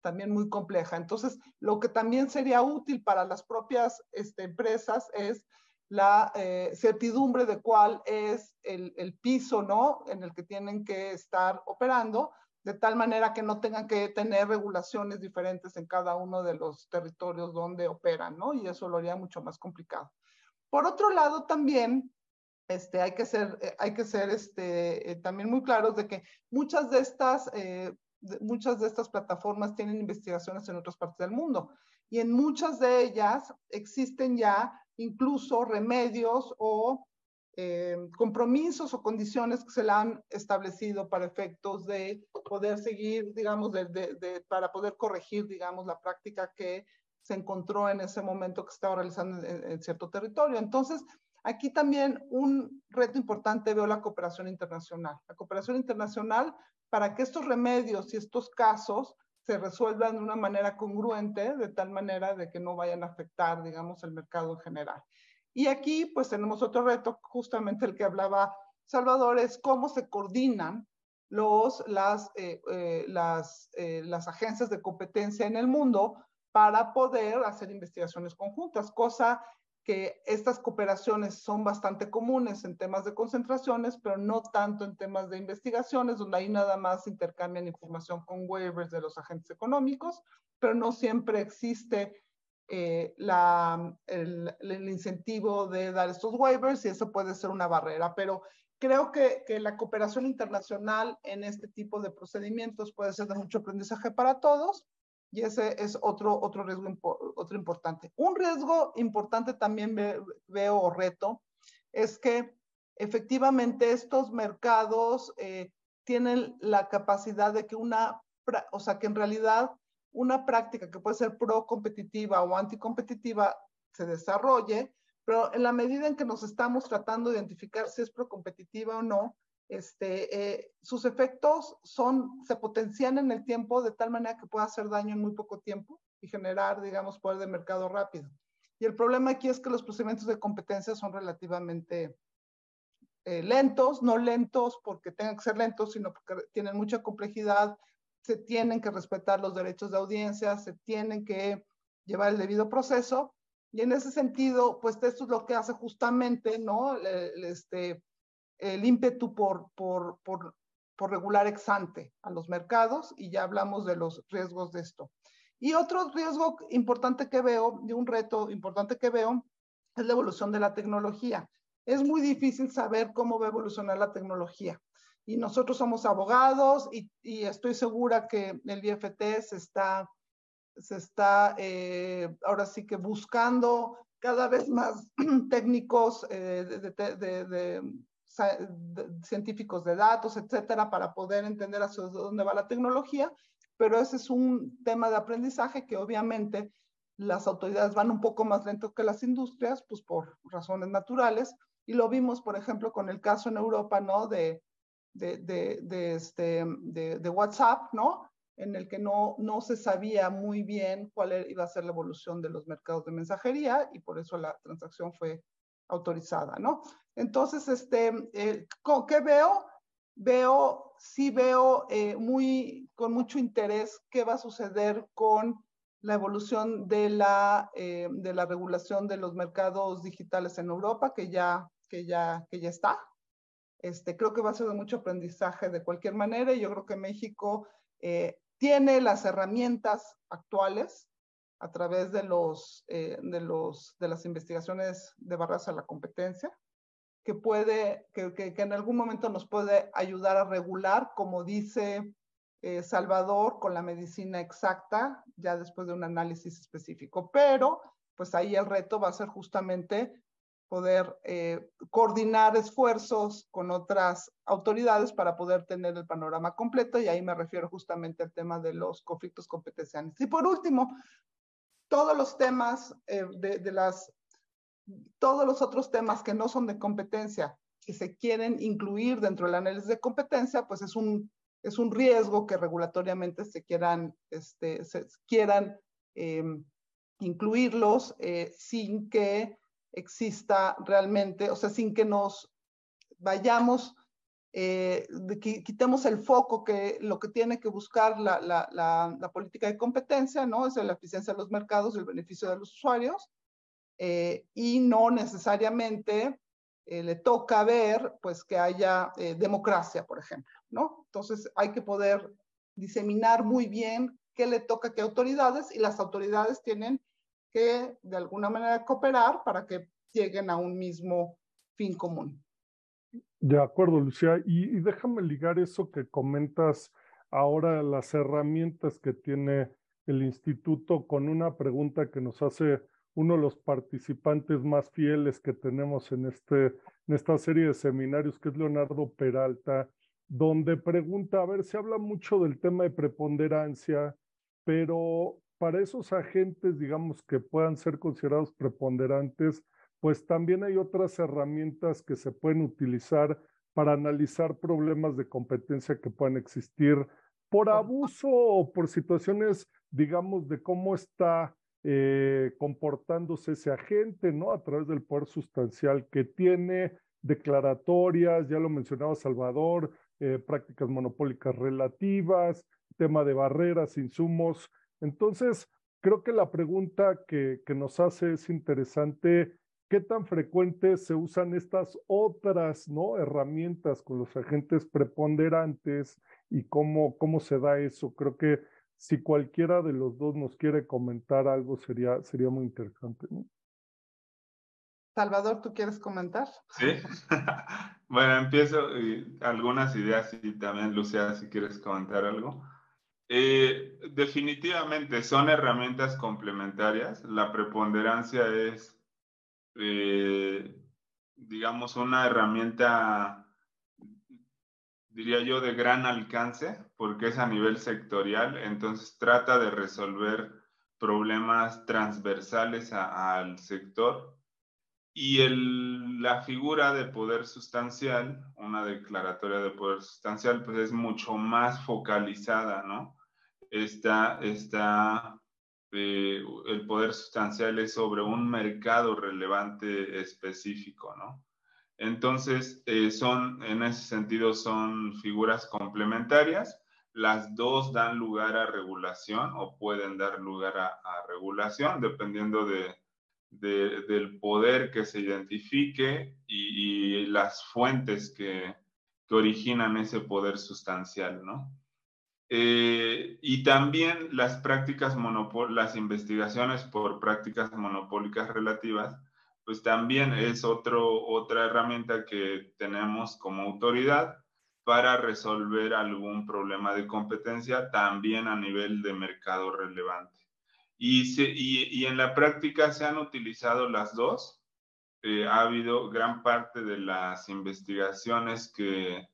también muy compleja. Entonces, lo que también sería útil para las propias este, empresas es la eh, certidumbre de cuál es el, el, piso, ¿no? En el que tienen que estar operando, de tal manera que no tengan que tener regulaciones diferentes en cada uno de los territorios donde operan, ¿no? Y eso lo haría mucho más complicado. Por otro lado, también este, hay que ser, eh, hay que ser este, eh, también muy claros de que muchas de estas, eh, muchas de estas plataformas tienen investigaciones en otras partes del mundo y en muchas de ellas existen ya incluso remedios o eh, compromisos o condiciones que se le han establecido para efectos de poder seguir, digamos, de, de, de, para poder corregir, digamos, la práctica que se encontró en ese momento que estaba realizando en, en cierto territorio. Entonces, aquí también un reto importante veo la cooperación internacional. La cooperación internacional para que estos remedios y estos casos se resuelvan de una manera congruente, de tal manera de que no vayan a afectar, digamos, el mercado en general. Y aquí pues tenemos otro reto, justamente el que hablaba Salvador, es cómo se coordinan los, las, eh, eh, las, eh, las agencias de competencia en el mundo para poder hacer investigaciones conjuntas, cosa que estas cooperaciones son bastante comunes en temas de concentraciones, pero no tanto en temas de investigaciones, donde ahí nada más intercambian información con waivers de los agentes económicos, pero no siempre existe eh, el, incentivo de dar estos waivers y eso puede ser una barrera, pero creo que, que, la cooperación internacional en este tipo de procedimientos puede ser de mucho aprendizaje para todos y ese es otro, otro riesgo otro importante. Un riesgo importante también ve, veo o reto es que efectivamente estos mercados eh, tienen la capacidad de que una, o sea, que en realidad una práctica que puede ser pro-competitiva o anticompetitiva se desarrolle, pero en la medida en que nos estamos tratando de identificar si es pro-competitiva o no, este, eh, sus efectos son, se potencian en el tiempo de tal manera que pueda hacer daño en muy poco tiempo y generar, digamos, poder de mercado rápido. Y el problema aquí es que los procedimientos de competencia son relativamente eh, lentos, no lentos porque tengan que ser lentos, sino porque tienen mucha complejidad, se tienen que respetar los derechos de audiencia, se tienen que llevar el debido proceso. Y en ese sentido, pues esto es lo que hace justamente, ¿no? El, este, el ímpetu por, por, por, por regular ex ante a los mercados y ya hablamos de los riesgos de esto. Y otro riesgo importante que veo, de un reto importante que veo, es la evolución de la tecnología. Es muy difícil saber cómo va a evolucionar la tecnología. Y nosotros somos abogados y, y estoy segura que el IFT se está, se está eh, ahora sí que buscando cada vez más técnicos eh, de, de, de, científicos de datos, etcétera, para poder entender hacia dónde va la tecnología. Pero ese es un tema de aprendizaje que obviamente las autoridades van un poco más lento que las industrias, pues por razones naturales, y lo vimos, por ejemplo, con el caso en Europa, ¿no? De, de, de, de este, de, WhatsApp, ¿no? En el que no, no se sabía muy bien cuál iba a ser la evolución de los mercados de mensajería y por eso la transacción fue autorizada, ¿no? Entonces, este, eh, ¿qué veo? Veo, sí veo eh, muy, con mucho interés qué va a suceder con la evolución de la, eh, de la regulación de los mercados digitales en Europa, que ya, que ya, que ya está. Este, creo que va a ser de mucho aprendizaje de cualquier manera y yo creo que México eh, tiene las herramientas actuales a través de, los, eh, de, los, de las investigaciones de barreras a la competencia, que puede, que, que, que en algún momento nos puede ayudar a regular, como dice eh, Salvador con la medicina exacta, ya después de un análisis específico. Pero, pues ahí el reto va a ser justamente poder eh, coordinar esfuerzos con otras autoridades para poder tener el panorama completo y ahí me refiero justamente al tema de los conflictos competenciales. Y por último, todos los temas eh, de, de, las, todos los otros temas que no son de competencia que se quieren incluir dentro del análisis de competencia, pues es un es un riesgo que regulatoriamente se quieran, este, se quieran em, incluirlos eh, sin que exista realmente, o sea, sin que nos vayamos, eh, quitemos el foco que lo que tiene que buscar la, política de competencia, ¿no? Es la eficiencia de los mercados el beneficio de los usuarios, eh, y no necesariamente eh, le toca ver pues que haya eh, democracia, por ejemplo, ¿no? Entonces hay que poder diseminar muy bien qué le toca a qué autoridades y las autoridades tienen que de alguna manera cooperar para que lleguen a un mismo fin común. De acuerdo, Lucía. Y, y déjame ligar eso que comentas ahora, las herramientas que tiene el instituto con una pregunta que nos hace uno de los participantes más fieles que tenemos en, este, en esta serie de seminarios, que es Leonardo Peralta, donde pregunta, a ver, se habla mucho del tema de preponderancia, pero para esos agentes, digamos, que puedan ser considerados preponderantes, pues también hay otras herramientas que se pueden utilizar para analizar problemas de competencia que puedan existir por abuso o por situaciones, digamos, de cómo está eh, comportándose ese agente, ¿no? A través del poder sustancial que tiene, declaratorias, ya lo mencionaba Salvador, eh, prácticas monopólicas relativas, tema de barreras, insumos. Entonces, creo que la pregunta que, que nos hace es interesante. ¿Qué tan frecuentes se usan estas otras ¿no? herramientas con los agentes preponderantes y cómo, cómo se da eso? Creo que si cualquiera de los dos nos quiere comentar algo, sería, sería muy interesante. Salvador, ¿tú quieres comentar? Sí. bueno, empiezo y algunas ideas y también, Lucía, si quieres comentar algo. Eh, definitivamente son herramientas complementarias. La preponderancia es, eh, digamos, una herramienta diría yo, de gran alcance, porque es a nivel sectorial, entonces trata de resolver problemas transversales al sector. Y la figura de poder sustancial, una declaratoria de poder sustancial, pues es mucho más focalizada, ¿no? Está, está eh, el poder sustancial es sobre un mercado relevante específico, ¿no? Entonces, eh, son, en ese sentido, son figuras complementarias. Las dos dan lugar a regulación o pueden dar lugar a, regulación, dependiendo de, del poder que se identifique y, las fuentes que, que, originan ese poder sustancial, ¿no? Eh, y también las prácticas las investigaciones por prácticas monopólicas relativas, pues también es otro, otra herramienta que tenemos como autoridad para resolver algún problema de competencia también a nivel de mercado relevante. Y, y, en la práctica se han utilizado las dos. Eh, ha habido gran parte de las investigaciones que,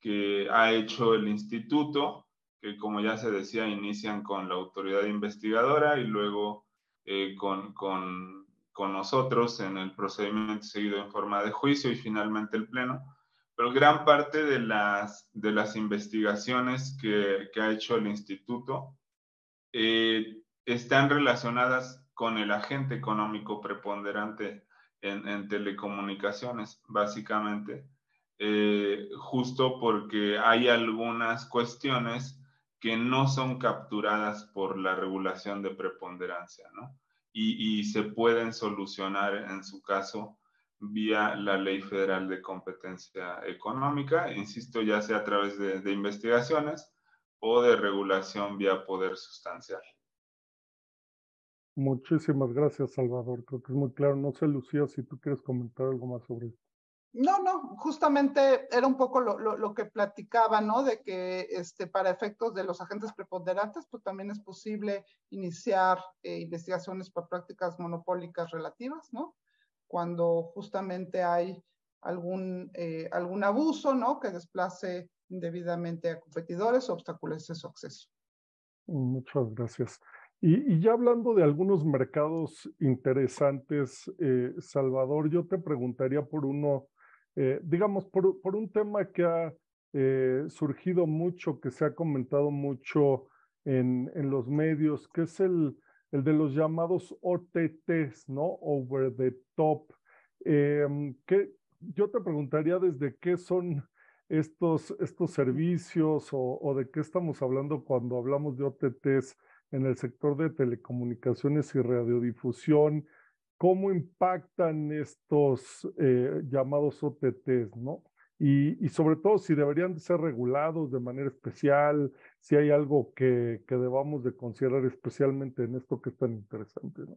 que ha hecho el instituto que como ya se decía, inician con la autoridad investigadora y luego eh, con, con, con, nosotros en el procedimiento seguido en forma de juicio y finalmente el pleno. Pero gran parte de las, de las investigaciones que, que ha hecho el instituto eh, están relacionadas con el agente económico preponderante en, en telecomunicaciones, básicamente, eh, justo porque hay algunas cuestiones que no son capturadas por la regulación de preponderancia, ¿no? Y, se pueden solucionar en su caso vía la Ley Federal de Competencia Económica, insisto, ya sea a través de, de investigaciones o de regulación vía poder sustancial. Muchísimas gracias, Salvador. Creo que es muy claro. No sé, Lucía, si tú quieres comentar algo más sobre esto. No, no, justamente era un poco lo, que platicaba, ¿no? De que este, para efectos de los agentes preponderantes, pues también es posible iniciar eh, investigaciones por prácticas monopólicas relativas, ¿no? Cuando justamente hay algún, eh, algún abuso, ¿no? Que desplace indebidamente a competidores o obstaculece su acceso. Muchas gracias. Y, ya hablando de algunos mercados interesantes, eh, Salvador, yo te preguntaría por uno eh, digamos, por, por, un tema que ha eh, surgido mucho, que se ha comentado mucho en, en los medios, que es el, el, de los llamados OTTs, ¿no? Over the top. Eh, que yo te preguntaría desde qué son estos, estos servicios o, o, de qué estamos hablando cuando hablamos de OTTs en el sector de telecomunicaciones y radiodifusión cómo impactan estos eh, llamados OTTs, ¿no? Y, sobre todo si deberían de ser regulados de manera especial, si hay algo que, que debamos de considerar especialmente en esto que es tan interesante, ¿no?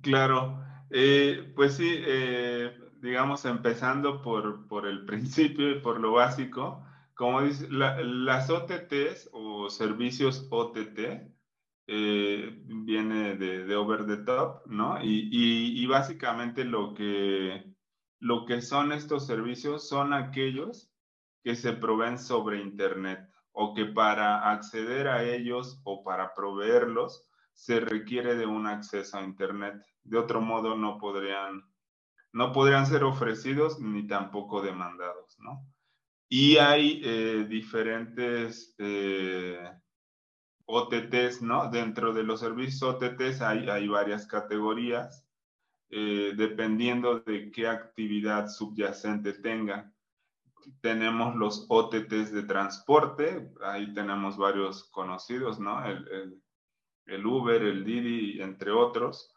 Claro, eh, pues sí, eh, digamos, empezando por, por el principio y por lo básico, como dice, las OTTs o servicios OTT eh, viene de, over the top, ¿no? Y, básicamente lo que, lo que son estos servicios son aquellos que se proveen sobre Internet o que para acceder a ellos o para proveerlos se requiere de un acceso a Internet. De otro modo no podrían, no podrían ser ofrecidos ni tampoco demandados, ¿no? Y hay eh, diferentes eh, OTTs, ¿no? Dentro de los servicios OTTs hay, varias categorías, eh, dependiendo de qué actividad subyacente tenga. Tenemos los OTTs de transporte, ahí tenemos varios conocidos, ¿no? El, el, Uber, el Didi, entre otros.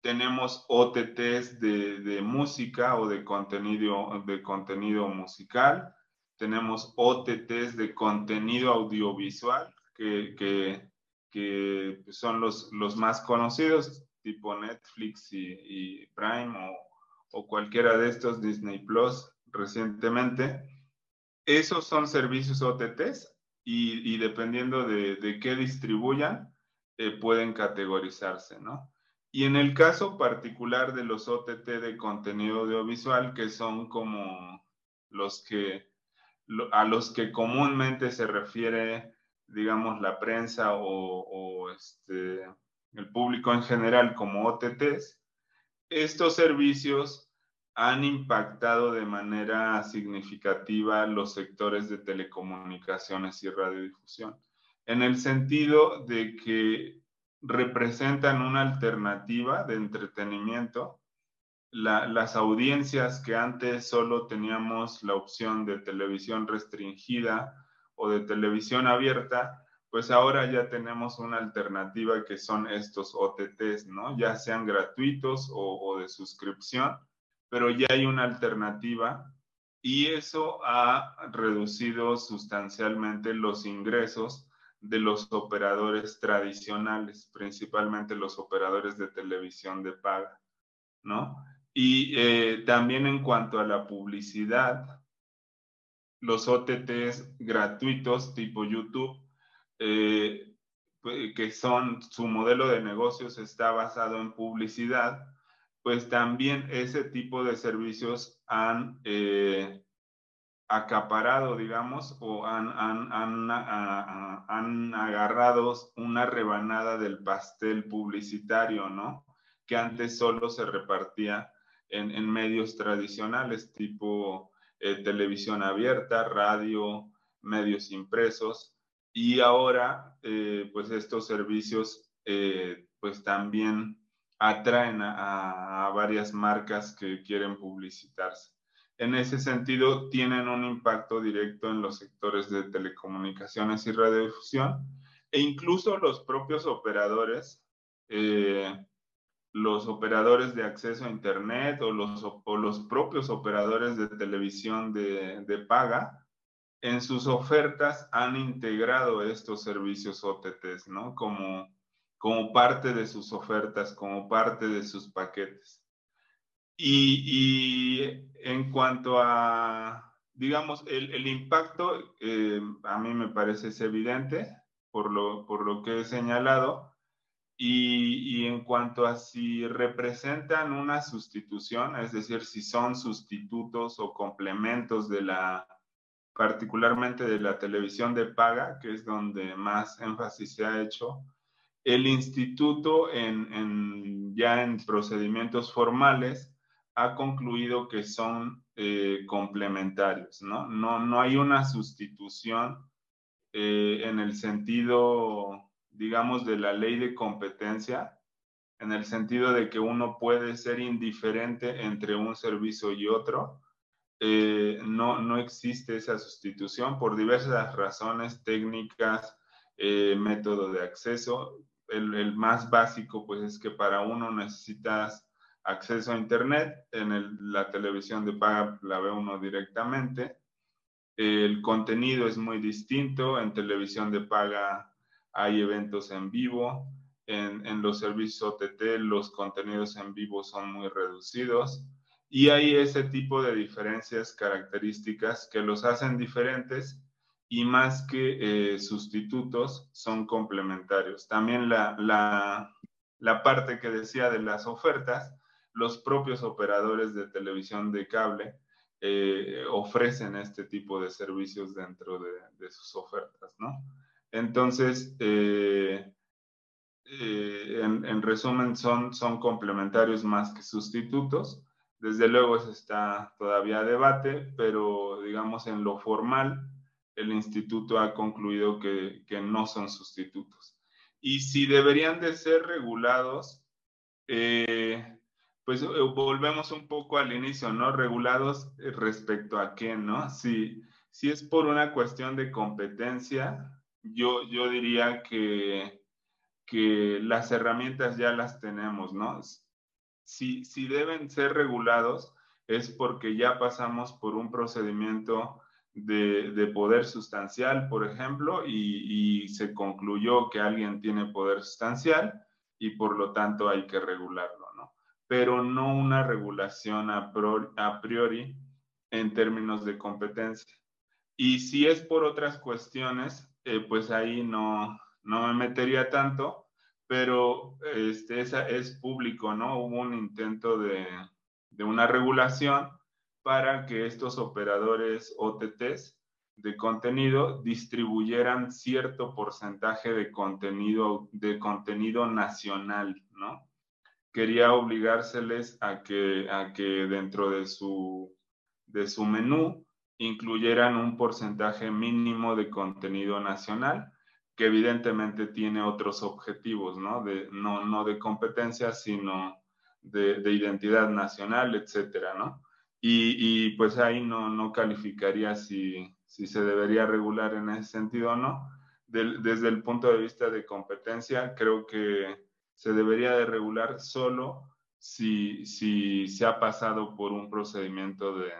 Tenemos OTTs de, de, música o de contenido, de contenido musical. Tenemos OTTs de contenido audiovisual, que, que, son los, los, más conocidos, tipo Netflix y, Prime o, o, cualquiera de estos, Disney Plus recientemente. Esos son servicios OTTs y, y dependiendo de, de, qué distribuyan, eh, pueden categorizarse, ¿no? Y en el caso particular de los OTT de contenido audiovisual, que son como los que, a los que comúnmente se refiere digamos, la prensa o, este, el público en general como OTTs, estos servicios han impactado de manera significativa los sectores de telecomunicaciones y radiodifusión, en el sentido de que representan una alternativa de entretenimiento. Las audiencias que antes solo teníamos la opción de televisión restringida o de televisión abierta, pues ahora ya tenemos una alternativa que son estos OTTs, ¿no? Ya sean gratuitos o, de suscripción, pero ya hay una alternativa y eso ha reducido sustancialmente los ingresos de los operadores tradicionales, principalmente los operadores de televisión de paga, ¿no? Y eh, también en cuanto a la publicidad, los OTTs gratuitos tipo YouTube, eh, pues, que son su modelo de negocios está basado en publicidad, pues también ese tipo de servicios han eh, acaparado, digamos, o han, han, han, han, agarrado una rebanada del pastel publicitario, ¿no? Que antes solo se repartía en, medios tradicionales tipo eh, televisión abierta, radio, medios impresos y ahora eh, pues estos servicios eh, pues también atraen a, varias marcas que quieren publicitarse. En ese sentido, tienen un impacto directo en los sectores de telecomunicaciones y radiodifusión e incluso los propios operadores los operadores de acceso a Internet o los, o los propios operadores de televisión de, de, paga, en sus ofertas han integrado estos servicios OTTs, ¿no? Como, como parte de sus ofertas, como parte de sus paquetes. Y, y en cuanto a, digamos, el, el impacto, eh, a mí me parece es evidente por lo, por lo que he señalado, y, en cuanto a si representan una sustitución, es decir, si son sustitutos o complementos de la, particularmente de la televisión de paga, que es donde más énfasis se ha hecho, el instituto en, ya en procedimientos formales ha concluido que son eh, complementarios, ¿no? ¿no? No hay una sustitución eh, en el sentido digamos, de la ley de competencia, en el sentido de que uno puede ser indiferente entre un servicio y otro. Eh, no, no existe esa sustitución por diversas razones técnicas, eh, método de acceso. El, el, más básico, pues, es que para uno necesitas acceso a Internet. En la televisión de paga la ve uno directamente. El contenido es muy distinto. En televisión de paga hay eventos en vivo. En, los servicios OTT los contenidos en vivo son muy reducidos y hay ese tipo de diferencias características que los hacen diferentes y más que eh, sustitutos son complementarios. También la, la, parte que decía de las ofertas, los propios operadores de televisión de cable eh, ofrecen este tipo de servicios dentro de, de sus ofertas, ¿no? Entonces, eh, eh, en, resumen, son, son complementarios más que sustitutos. Desde luego eso está todavía a debate, pero digamos en lo formal, el instituto ha concluido que, que no son sustitutos. Y si deberían de ser regulados, eh, pues volvemos un poco al inicio, ¿no? Regulados respecto a qué, ¿no? Si, si es por una cuestión de competencia, yo, yo diría que, que las herramientas ya las tenemos, ¿no? Si, si deben ser regulados es porque ya pasamos por un procedimiento de, de poder sustancial, por ejemplo, y, y, se concluyó que alguien tiene poder sustancial y por lo tanto hay que regularlo, ¿no? Pero no una regulación a priori en términos de competencia. Y si es por otras cuestiones, eh, pues ahí no, no me metería tanto, pero este, esa es público, ¿no? Hubo un intento de, de una regulación para que estos operadores OTTs de contenido distribuyeran cierto porcentaje de contenido, de contenido nacional, ¿no? Quería obligárseles a que, a que dentro de su, de su menú incluyeran un porcentaje mínimo de contenido nacional, que evidentemente tiene otros objetivos, ¿no? De, no, no de competencia, sino de, identidad nacional, etcétera, ¿no? Y, pues ahí no, no calificaría si, si se debería regular en ese sentido o no. desde el punto de vista de competencia, creo que se debería de regular solo si, si se ha pasado por un procedimiento de,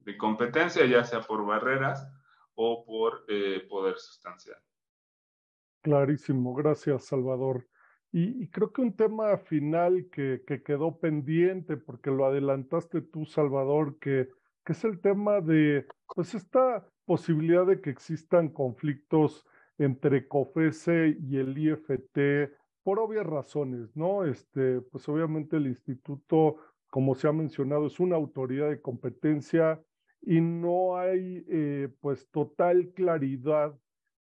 de competencia, ya sea por barreras o por eh, poder sustancial. Clarísimo, gracias Salvador. Y, creo que un tema final que, que, quedó pendiente, porque lo adelantaste tú, Salvador, que, que es el tema de, pues, esta posibilidad de que existan conflictos entre COFESE y el IFT por obvias razones, ¿no? Este, pues obviamente el instituto, como se ha mencionado, es una autoridad de competencia y no hay eh, pues total claridad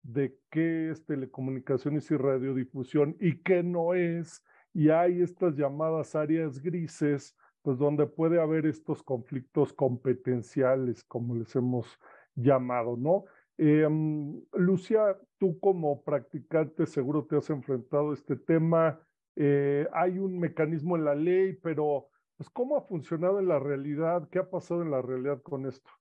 de qué es telecomunicaciones y radiodifusión y qué no es, y hay estas llamadas áreas grises, pues donde puede haber estos conflictos competenciales, como les hemos llamado, ¿no? Em, Lucia, tú como practicante seguro te has enfrentado a este tema. Eh, hay un mecanismo en la ley, pero pues, ¿cómo ha funcionado en la realidad? ¿Qué ha pasado en la realidad con esto?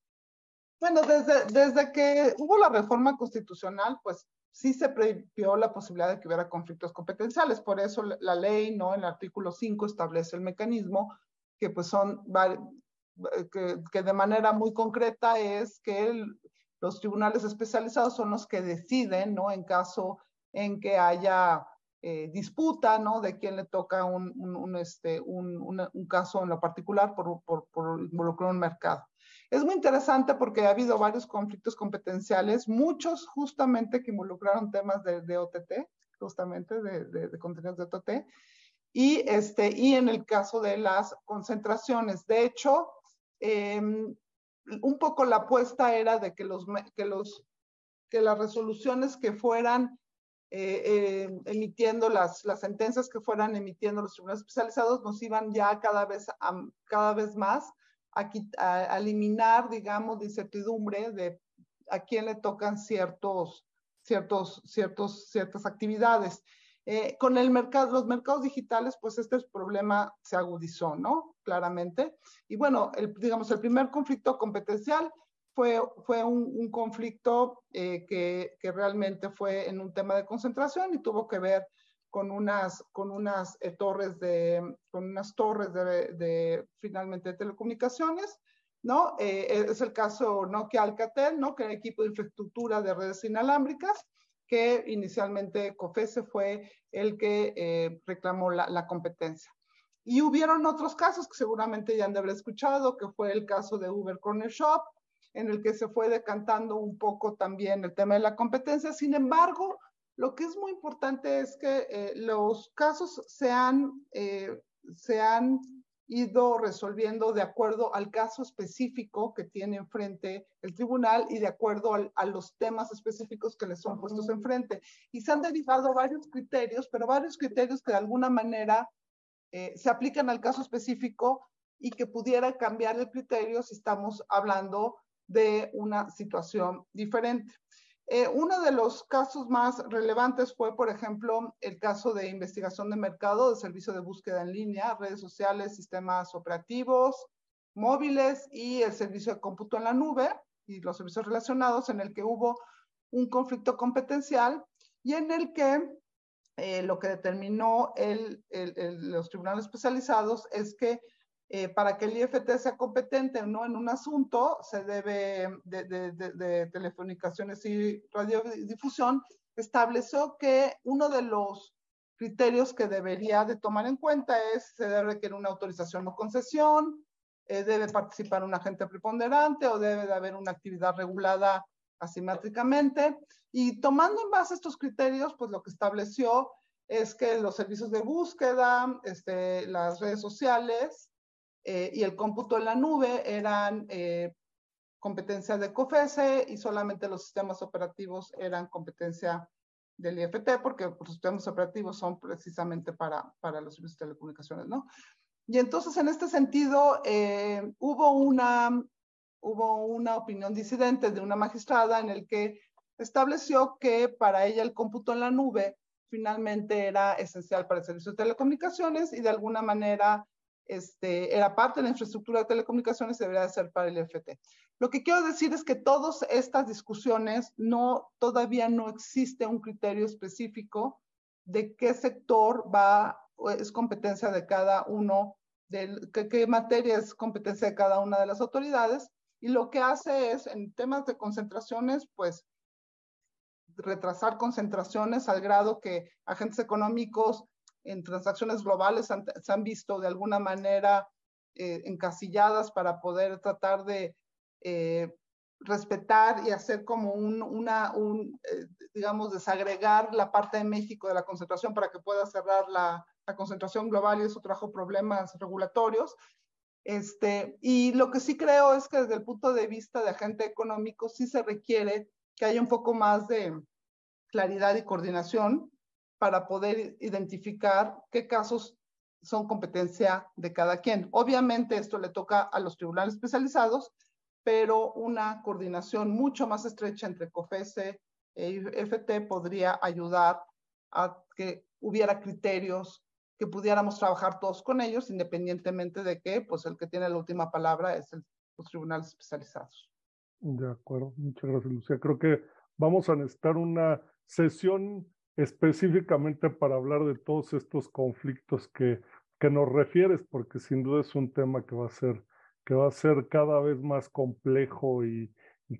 Bueno, desde, desde que hubo la reforma constitucional, pues sí se previó la posibilidad de que hubiera conflictos competenciales. Por eso la ley, ¿no? El artículo 5 establece el mecanismo que pues son, que, que de manera muy concreta es que los tribunales especializados son los que deciden, ¿no? En caso en que haya eh, disputa, ¿no? De quién le toca un, un, este, un, un caso en lo particular por, por, por involucrar un mercado. Es muy interesante porque ha habido varios conflictos competenciales, muchos justamente que involucraron temas de, OTT, justamente de, de, contenidos de OTT, y, este, y en el caso de las concentraciones. De hecho, em, un poco la apuesta era de que, los, que, los, que las resoluciones que fueran eh, eh, emitiendo las, sentencias que fueran emitiendo los tribunales especializados nos iban ya cada vez, cada vez más a, eliminar, digamos, de incertidumbre de a quién le tocan ciertos, ciertos, ciertos, ciertas actividades. Eh, con el mercado, los mercados digitales, pues este problema se agudizó, ¿no? Claramente. Y bueno, digamos, el primer conflicto competencial fue, fue un, conflicto eh, que, que, realmente fue en un tema de concentración y tuvo que ver con unas, con unas eh, torres de, con unas torres de, de finalmente de telecomunicaciones, ¿no? Eh, es el caso Nokia Alcatel, ¿no? Que era equipo de infraestructura de redes inalámbricas, que inicialmente COFESE fue el que eh, reclamó la, la, competencia. Y hubieron otros casos que seguramente ya han de haber escuchado, que fue el caso de Uber Corner Shop, en el que se fue decantando un poco también el tema de la competencia. Sin embargo, lo que es muy importante es que eh, los casos se han, eh, se han ido resolviendo de acuerdo al caso específico que tiene enfrente el tribunal y de acuerdo a los temas específicos que les son puestos enfrente. Y se han derivado varios criterios, pero varios criterios que de alguna manera eh, se aplican al caso específico y que pudiera cambiar el criterio si estamos hablando de una situación diferente. Eh, uno de los casos más relevantes fue, por ejemplo, el caso de investigación de mercado de servicio de búsqueda en línea, redes sociales, sistemas operativos, móviles y el servicio de cómputo en la nube y los servicios relacionados en el que hubo un conflicto competencial y en el que eh, lo que determinó los tribunales especializados es que eh, para que el IFT sea competente ¿no? en un asunto, se debe de, de, y radiodifusión, estableció que uno de los criterios que debería de tomar en cuenta es se debe requerir una autorización o concesión, eh, debe participar un agente preponderante o debe de haber una actividad regulada asimétricamente. Y tomando en base estos criterios, pues lo que estableció es que los servicios de búsqueda, este, las redes sociales, eh, y el cómputo en la nube eran eh, de COFESE y solamente los sistemas operativos eran competencia del IFT porque los sistemas operativos son precisamente para, para los servicios de telecomunicaciones, ¿no? Y entonces en este sentido eh, hubo, una, hubo una opinión disidente de una magistrada en el que estableció que para ella el cómputo en la nube finalmente era esencial para el servicio de telecomunicaciones y de alguna manera este, era parte de la infraestructura de telecomunicaciones debería de ser para el IFT. Lo que quiero decir es que todas estas discusiones no, todavía no existe un criterio específico de qué sector va, es competencia de cada uno, de qué, qué materia es competencia de cada una de las autoridades. Y lo que hace es, en temas de concentraciones, pues retrasar concentraciones al grado que agentes económicos en transacciones globales se han visto de alguna manera eh, encasilladas para poder tratar de eh, respetar y hacer como un, una, un, eh, digamos, desagregar la parte de México de la concentración para que pueda cerrar la, la, concentración global y eso trajo problemas regulatorios. Este, y lo que sí creo es que desde el punto de vista de agente económico sí se requiere que haya un poco más de claridad y coordinación para poder identificar qué casos son competencia de cada quien. Obviamente esto le toca a los tribunales especializados, pero una coordinación mucho más estrecha entre COFESE e IFT podría ayudar a que hubiera criterios que pudiéramos trabajar todos con ellos, independientemente de que pues el que tiene la última palabra es el, los tribunales especializados. De acuerdo, muchas gracias, Lucía. Creo que vamos a necesitar una sesión específicamente para hablar de todos estos conflictos que, que nos refieres, porque sin duda es un tema que va a ser, que va a ser cada vez más complejo y,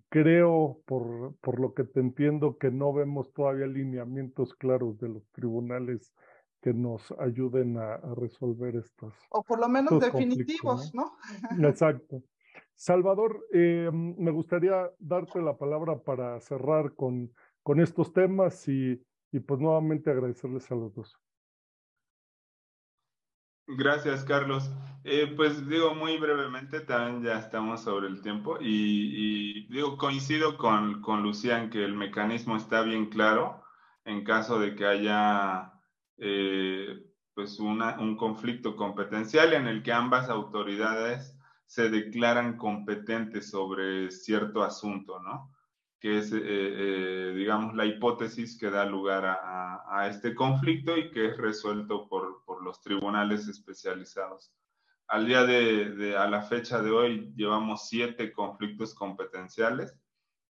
creo, por, por lo que te entiendo, que no vemos todavía lineamientos claros de los tribunales que nos ayuden a, resolver estos. O por lo menos definitivos, ¿no? Exacto. Salvador, eh, me gustaría darte la palabra para cerrar con, con estos temas y, y pues nuevamente agradecerles a los dos. Gracias, Carlos. Eh, pues digo muy brevemente, también ya estamos sobre el tiempo y, digo, coincido con, con Lucía en que el mecanismo está bien claro en caso de que haya eh, pues una, un conflicto competencial en el que ambas autoridades se declaran competentes sobre cierto asunto, ¿no? Que es, eh, eh, digamos, la hipótesis que da lugar a, a, este conflicto y que es resuelto por, por, los tribunales especializados. Al día de, de, a la fecha de hoy, llevamos siete conflictos competenciales.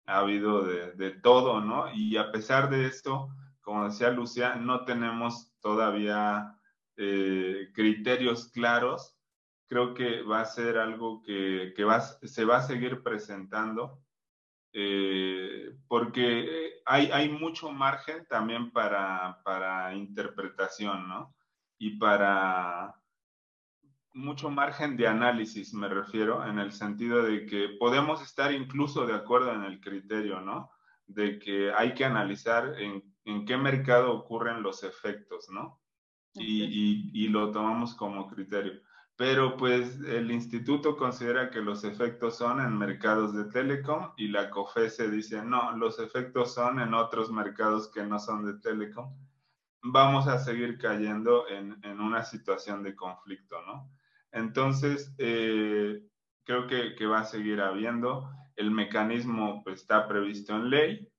Ha habido de, de, todo, ¿no? Y a pesar de esto, como decía Lucia, no tenemos todavía eh, criterios claros. Creo que va a ser algo que, que va, se va a seguir presentando eh, porque hay, hay, mucho margen también para, para interpretación, ¿no? Y para mucho margen de análisis, me refiero, en el sentido de que podemos estar incluso de acuerdo en el criterio, ¿no? De que hay que analizar en, en qué mercado ocurren los efectos, ¿no? Y, y, y, lo tomamos como criterio pero pues el instituto considera que los efectos son en mercados de telecom y la COFESE dice, no, los efectos son en otros mercados que no son de telecom. Vamos a seguir cayendo en, en una situación de conflicto, ¿no? Entonces, eh, creo que, va a seguir habiendo. El mecanismo pues, está previsto en ley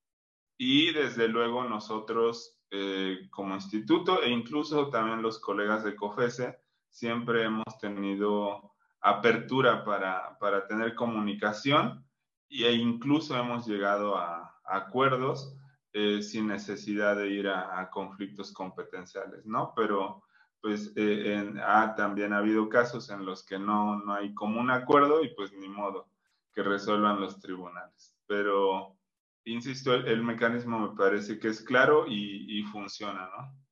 y desde luego nosotros eh, como instituto e incluso también los colegas de COFESE, siempre hemos tenido apertura para, para tener comunicación e incluso hemos llegado a, acuerdos eh, sin necesidad de ir a, conflictos competenciales, ¿no? Pero pues eh, ha también ha habido casos en los que no, no hay como un acuerdo y pues ni modo que resuelvan los tribunales. Pero, insisto, el, el mecanismo me parece que es claro y, y funciona, ¿no?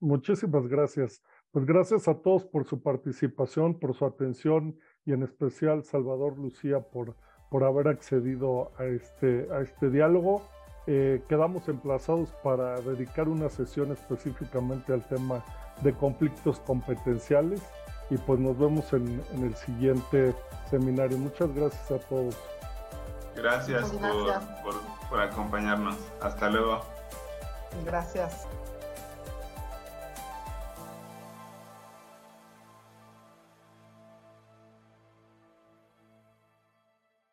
Muchísimas gracias. Pues gracias a todos por su participación, por su atención y en especial Salvador Lucía por, por haber accedido a este, a este diálogo. Eh, quedamos emplazados para dedicar una sesión específicamente al tema de conflictos competenciales y pues nos vemos en, en el siguiente seminario. Muchas gracias a todos. Gracias, gracias. Por, por, por acompañarnos. Hasta luego. Gracias.